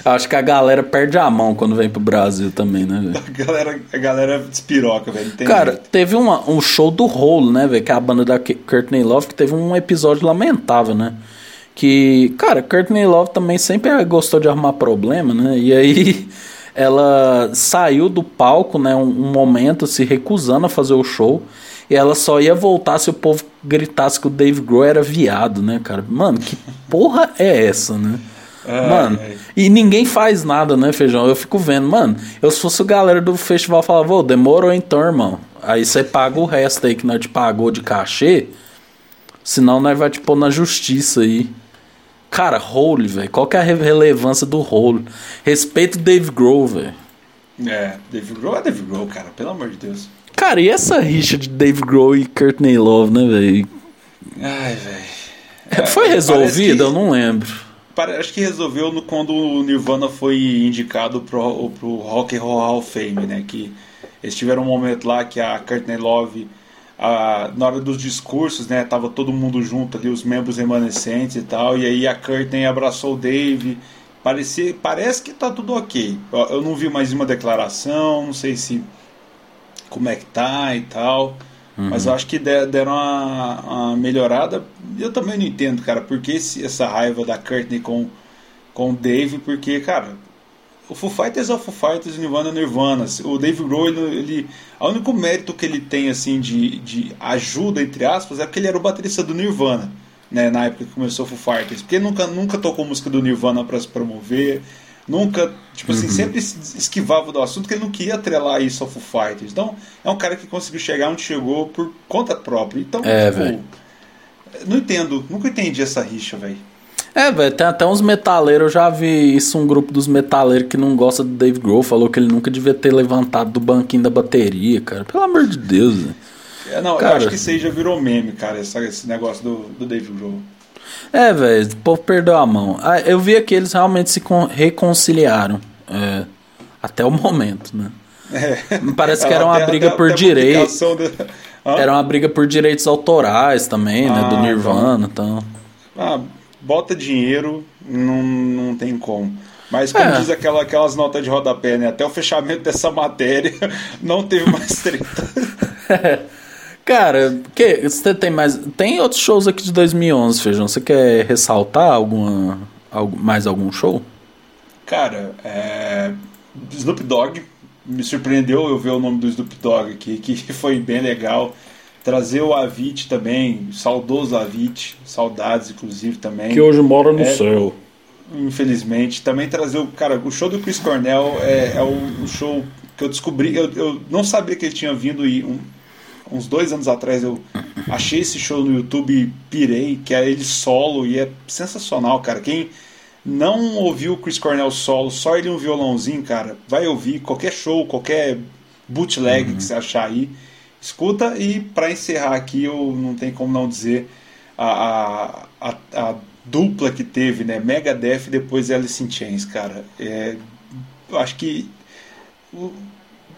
Acho que a galera perde a mão quando vem pro Brasil também, né, velho? A galera, a galera despiroca, velho. Cara, jeito. teve uma, um show do Hole, né, velho? Que é a banda da Courtney Love, que teve um episódio lamentável, né? Que, cara, Courtney Love também sempre gostou de arrumar problema, né? E aí ela saiu do palco, né, um, um momento se recusando a fazer o show. E ela só ia voltar se o povo gritasse que o Dave Grohl era viado, né, cara? Mano, que porra é essa, né? Mano, e ninguém faz nada, né, Feijão? Eu fico vendo, mano, eu se fosse o galera do festival falava, ô, demorou então, irmão. Aí você paga o resto aí que nós te pagou de cachê, senão nós vai te pôr na justiça aí. Cara, Hole, velho. Qual que é a relevância do Hole? Respeito o Dave Grohl, velho. É, Dave Grohl é Dave Grohl, cara. Pelo amor de Deus. Cara, e essa rixa de Dave Grohl e Courtney Love, né, velho? Ai, velho. É, foi resolvido? Que, eu não lembro. Acho que resolveu no, quando o Nirvana foi indicado pro, pro Rock and Roll Hall of Fame, né? Que eles tiveram um momento lá que a Courtney Love a, na hora dos discursos, né, tava todo mundo junto ali, os membros remanescentes e tal, e aí a Curtin abraçou o Dave, parecia, parece que tá tudo ok. Eu, eu não vi mais uma declaração, não sei se como é que tá e tal, uhum. mas eu acho que deram uma, uma, melhorada. Eu também não entendo, cara, por que essa raiva da Courtney com, com o Dave, porque, cara, o Foo Fighters é o Foo Fighters, Nirvana é Nirvana. O Dave Grohl, ele, o único mérito que ele tem assim de, de ajuda entre aspas é porque ele era o baterista do Nirvana, né, na época que começou o Foo Fighters, porque nunca nunca tocou música do Nirvana para se promover, nunca, tipo assim, uhum. sempre esquivava do assunto que ele não queria atrelar isso ao Foo Fighters. Então, é um cara que conseguiu chegar onde chegou por conta própria. Então, é, tipo, não entendo, nunca entendi essa rixa, velho. É, velho, tem até uns metaleiros, eu já vi isso, um grupo dos metaleiros que não gosta do Dave Grohl, falou que ele nunca devia ter levantado do banquinho da bateria, cara. Pelo amor de Deus, velho. É, não, cara, eu acho que isso aí já virou meme, cara, esse, esse negócio do, do Dave Grohl. É, velho, o povo perdeu a mão. Ah, eu vi que eles realmente se reconciliaram. É, até o momento, né? É. Parece que era uma briga até, por direitos. Era uma briga por direitos autorais também, né? do ah, Nirvana, então. Ah, bota dinheiro, não, não tem como. Mas como é. diz aquela, aquelas notas de rodapé, né? Até o fechamento dessa matéria não teve mais treta. Cara, que, você tem mais. Tem outros shows aqui de 2011, Feijão. Você quer ressaltar alguma, mais algum show? Cara, é, Snoop Dogg. Me surpreendeu eu ver o nome do Snoop Dogg aqui, que foi bem legal. Trazer o Avit também, saudoso Avit, saudades inclusive também. Que hoje mora no é, céu. Infelizmente. Também trazer o. Cara, o show do Chris Cornell é, é o, o, show que eu descobri. Eu, eu não sabia que ele tinha vindo e um, uns dois anos atrás eu achei esse show no YouTube pirei, que é ele solo e é sensacional, cara. Quem não ouviu o Chris Cornell solo, só ele um violãozinho, cara, vai ouvir qualquer show, qualquer bootleg uhum. que você achar aí escuta. E para encerrar aqui, eu não tem como não dizer a, a, a, dupla que teve, né? Megadeth e depois Alice in Chains, cara. É, eu acho que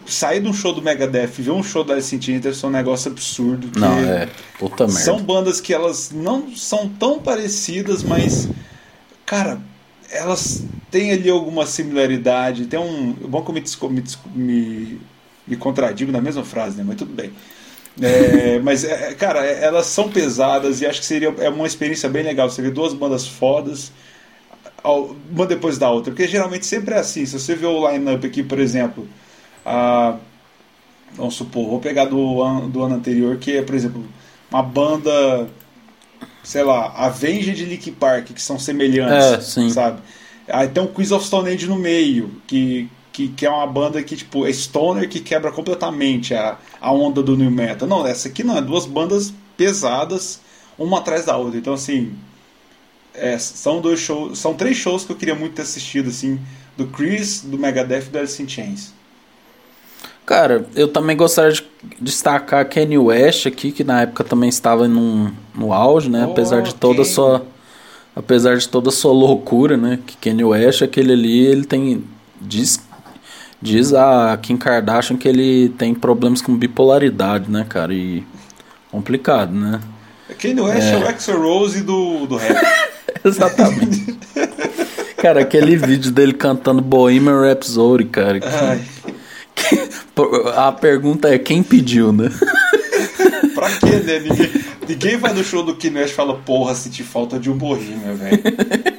sair de um show do Megadeth e ver um show da Alice in Chains ser um negócio absurdo. Não, é. Puta merda. São bandas que elas não são tão parecidas, mas. Cara, elas têm ali alguma similaridade. Tem um. Bom que eu me, me, me me contradigo na mesma frase, né? Mas tudo bem. É, mas, é, cara, é, elas são pesadas e acho que seria é uma experiência bem legal. Você vê duas bandas fodas, uma depois da outra. Porque geralmente sempre é assim. Se você vê o line-up aqui, por exemplo, a, vamos supor, vou pegar do ano, do ano anterior, que é, por exemplo, uma banda, sei lá, Avenged e Linkin Park, que são semelhantes, é, sabe? Aí tem um Quiz of Stone Age no meio, que, que, que é uma banda que, tipo, é stoner que quebra completamente a, a onda do new metal. Não, essa aqui não, é duas bandas pesadas, uma atrás da outra. Então, assim, é, são dois shows, são três shows que eu queria muito ter assistido, assim, do Chris, do Megadeth e do Alice in Chains. Cara, eu também gostaria de destacar Kanye West aqui, que na época também estava num, no auge, né? Oh, apesar de toda a sua apesar de toda sua loucura, né? Que Kanye West, aquele ali, ele tem diz Diz a Kim Kardashian que ele tem problemas com bipolaridade, né, cara? E complicado, né? Kanye West é, é o Axel Rose do, do rap. Exatamente. cara, aquele vídeo dele cantando Bohemian Rhapsody, cara. Que... A pergunta é quem pediu, né? pra quê, né? Ninguém, ninguém vai no show do Kinesh e fala, porra, senti falta de um Bohemian, velho.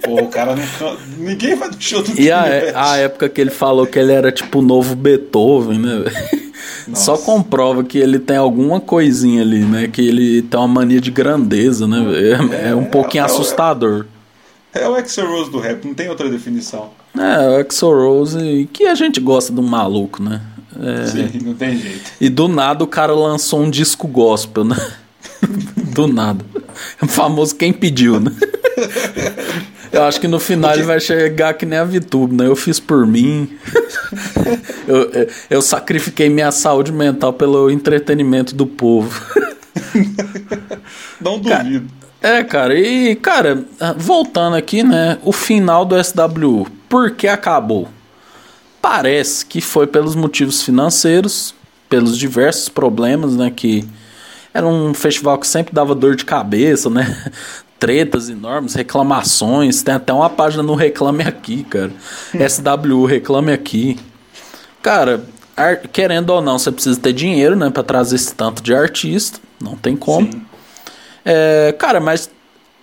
Pô, o cara não. Ninguém vai no show do E a, a, época que ele falou que ele era tipo o novo Beethoven, né? Só comprova que ele tem alguma coisinha ali, né? Que ele tem uma mania de grandeza, né? É, é um pouquinho é, assustador. É o Axel Rose do rap, não tem outra definição. É, o Axel Rose, que a gente gosta do maluco, né? É... Sim, não tem jeito. E do nada o cara lançou um disco gospel, né? do nada. O famoso quem pediu, né? Eu acho que no final ele vai chegar que nem a VTube, né? Eu fiz por mim. eu, eu sacrifiquei minha saúde mental pelo entretenimento do povo. Não duvido. É, cara, e, cara, voltando aqui, né? O final do SW, por que acabou? Parece que foi pelos motivos financeiros, pelos diversos problemas, né? Que era um festival que sempre dava dor de cabeça, né? Tretas enormes, reclamações. Tem até uma página no Reclame Aqui, cara. SW, Reclame Aqui. Cara, querendo ou não, você precisa ter dinheiro, né? Pra trazer esse tanto de artista. Não tem como. É, cara, mas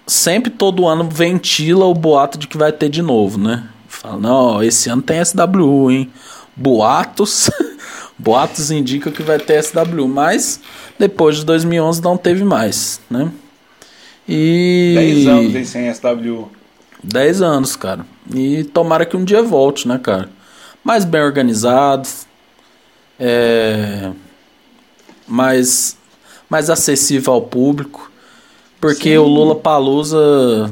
sempre todo ano ventila o boato de que vai ter de novo, né? Fala, não, esse ano tem SW, hein? Boatos, boatos indicam que vai ter SW, mas depois de 2011 não teve mais, né? E 10 anos sem SW. 10 anos, cara. E tomara que um dia volte, né, cara? Mais bem organizado, é mais mais acessível ao público. Porque Sim. o Lula Palusa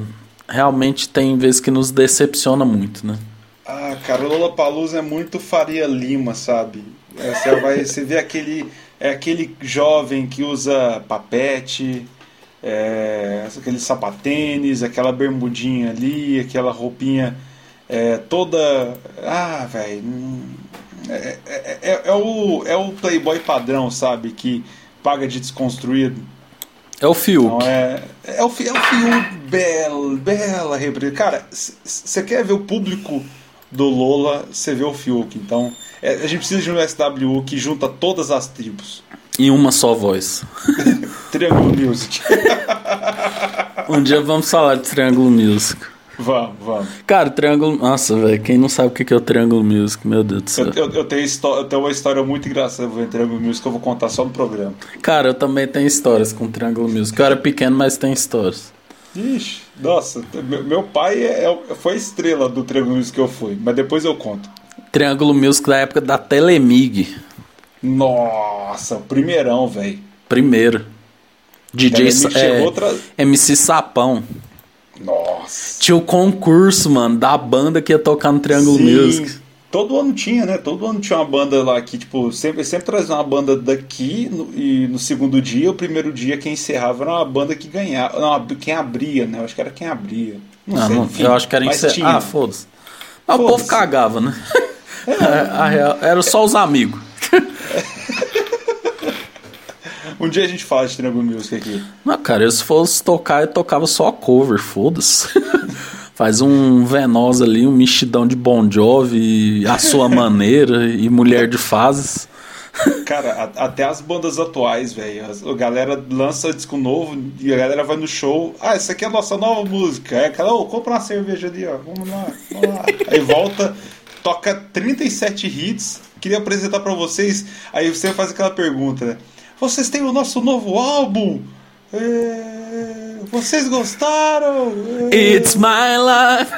realmente tem vezes que nos decepciona muito, né? Ah, cara, o Lula Palusa é muito Faria Lima, sabe? É, você, vai, você vê aquele, é aquele jovem que usa papete, é, aquele sapatênis, aquela bermudinha ali, aquela roupinha é, toda. Ah, velho. Hum, é, é, é, é, o, é o playboy padrão, sabe? Que paga de desconstruído. É o Fiuk. Então, é, é, o, é o Fiuk, bela, bela represa. Cara, você quer ver o público do Lola, você vê o Fiuk. Então, é, a gente precisa de um SW que junta todas as tribos. Em uma só voz. Triângulo Music. um dia vamos falar de Triângulo Music. Vamos, vamos. Cara, Triângulo. Nossa, velho, quem não sabe o que é o Triângulo Music, meu Deus do céu. Eu, eu, eu tenho, eu tenho uma história muito engraçada com o Triângulo Music que eu vou contar só no programa. Cara, eu também tenho histórias com Triângulo Music. Eu era pequeno, mas tem histórias. Ixi, nossa, meu, pai é, é, foi a estrela do Triângulo Music que eu fui, mas depois eu conto. Triângulo Music da época da Telemig. Nossa, o primeirão, velho. Primeiro. DJ é, outra... MC Sapão. Nossa. Tinha o concurso, mano, da banda que ia tocar no Triângulo Sim. Music. Todo ano tinha, né? Todo ano tinha uma banda lá que, tipo, sempre, sempre trazia uma banda daqui no, e no segundo dia, o primeiro dia quem encerrava era uma banda que ganhava. Não, quem abria, né? Eu acho que era quem abria. Não, não ah, sei, não, enfim, eu acho que era encerrar. Ah, foda-se. Mas foda o povo cagava, né? É. a, a real, era só os amigos. Um dia a gente fala de Triangle Music aqui. Não, cara, eu se fosse tocar, eu tocava só cover, foda-se. Faz um Venosa ali, um mexidão de Bon Jovi, a sua maneira e mulher de fases. Cara, a, até as bandas atuais, velho. A galera lança disco novo e a galera vai no show. Ah, essa aqui é a nossa nova música. É aquela, oh, compra uma cerveja ali, ó. Vamos lá, vamos lá. Aí volta, toca 37 hits. Queria apresentar para vocês. Aí você faz aquela pergunta, né? Vocês têm o nosso novo álbum. É... Vocês gostaram? É... It's my life.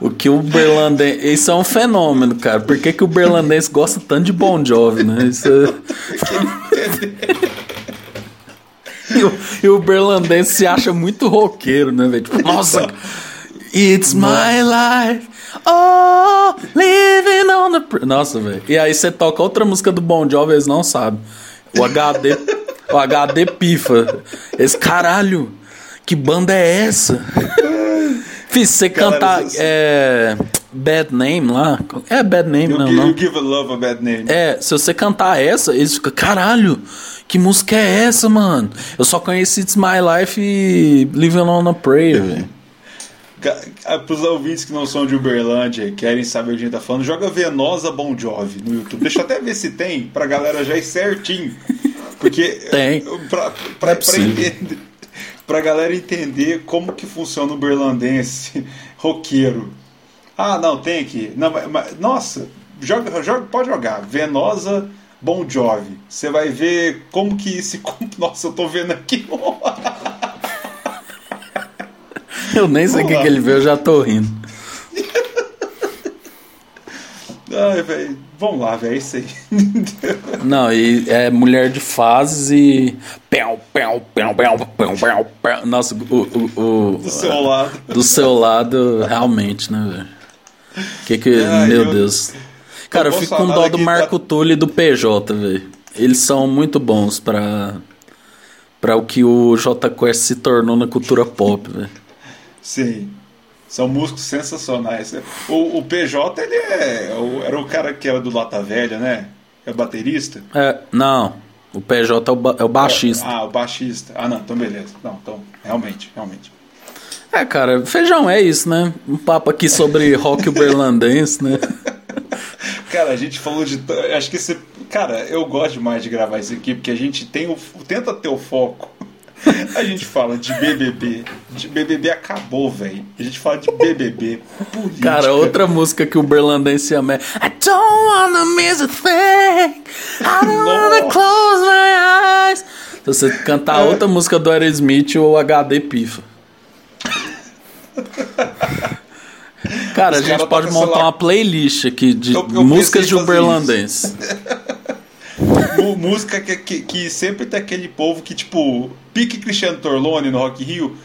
o que o berlandense. Isso é um fenômeno, cara. Por que, que o berlandense gosta tanto de Bon Jovi, né? Isso é... e, o, e o berlandense se acha muito roqueiro, né, velho? Tipo, nossa. It's my life. Oh, living on the. Nossa, velho. E aí você toca outra música do Bon Jovi, eles não sabem. O HD. o HD pifa. Esse caralho. Que banda é essa? Fiz, você cantar. É. Bad Name lá. É Bad Name, you não, give, não. You give a love a bad name. É, se você cantar essa, eles ficam, caralho, que música é essa, mano? Eu só conheci It's My Life e Living on a Prayer, velho. Para os ouvintes que não são de Uberlândia querem saber o que a gente tá falando, joga Venosa Bon Jovi no YouTube. Deixa eu até ver se tem, pra galera já ir certinho. Porque. Tem. Pra, pra, é pra, entender, pra galera entender como que funciona o berlandense roqueiro. Ah, não, tem aqui. Não, mas, nossa, joga, joga, pode jogar. Venosa Bon Jovi. Você vai ver como que se. Nossa, eu tô vendo aqui. eu nem sei o que, que ele vê, eu já tô rindo. Ai, velho. Vamos lá, velho, é isso aí. Não, e é mulher de fases e. Pão, pão, pão, pão, pão, pão, pão. Nossa, o, o, o. Do seu lado. Do seu lado, realmente, né, velho? Que que. Ai, meu eu... Deus. Cara, eu fico com dó do Marco tá... Tulli e do PJ, velho. Eles são muito bons pra. pra o que o J Quest se tornou na cultura pop, velho. Sim. São músicos sensacionais. O, o PJ, ele é. Era o cara que era do Lata Velha, né? É baterista? É, não. O PJ é o, é o baixista. ah, o baixista. Ah, não, então beleza. Não, então, realmente, realmente. É, cara, feijão é isso, né? Um papo aqui sobre rock uberlandense, né? cara, a gente falou de. Acho que esse. Cara, eu gosto demais de gravar isso aqui, porque a gente tem o. Tenta ter o foco a gente fala de BBB. De BBB acabou, velho. A gente fala de BBB. Política. Cara, outra música que o Berlandense ama é I don't wanna miss a thing. I don't wanna close my eyes. Se você cantar é. outra música do Aerosmith, o HD pifa. Cara, Os a gente pode montar uma playlist aqui de eu, eu músicas de Uberlandense. música que, que, que, sempre tem aquele povo que, tipo, pique Cristiano Torlone no Rock Rio.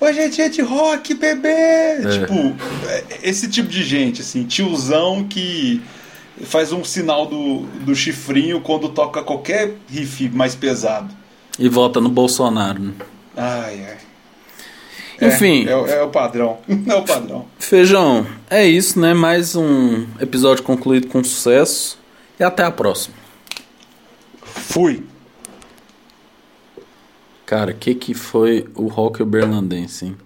Hoje é dia de rock, bebê! É. Tipo, é, esse tipo de gente, assim, tiozão que faz um sinal do, do chifrinho quando toca qualquer riff mais pesado. E vota no Bolsonaro. Né? Ai, ai. Enfim. É, é, é, o padrão. É o padrão. Feijão, é isso, né? Mais um episódio concluído com sucesso. E até a próxima. Fui. Cara, o que, que foi o rock berlandense, hein?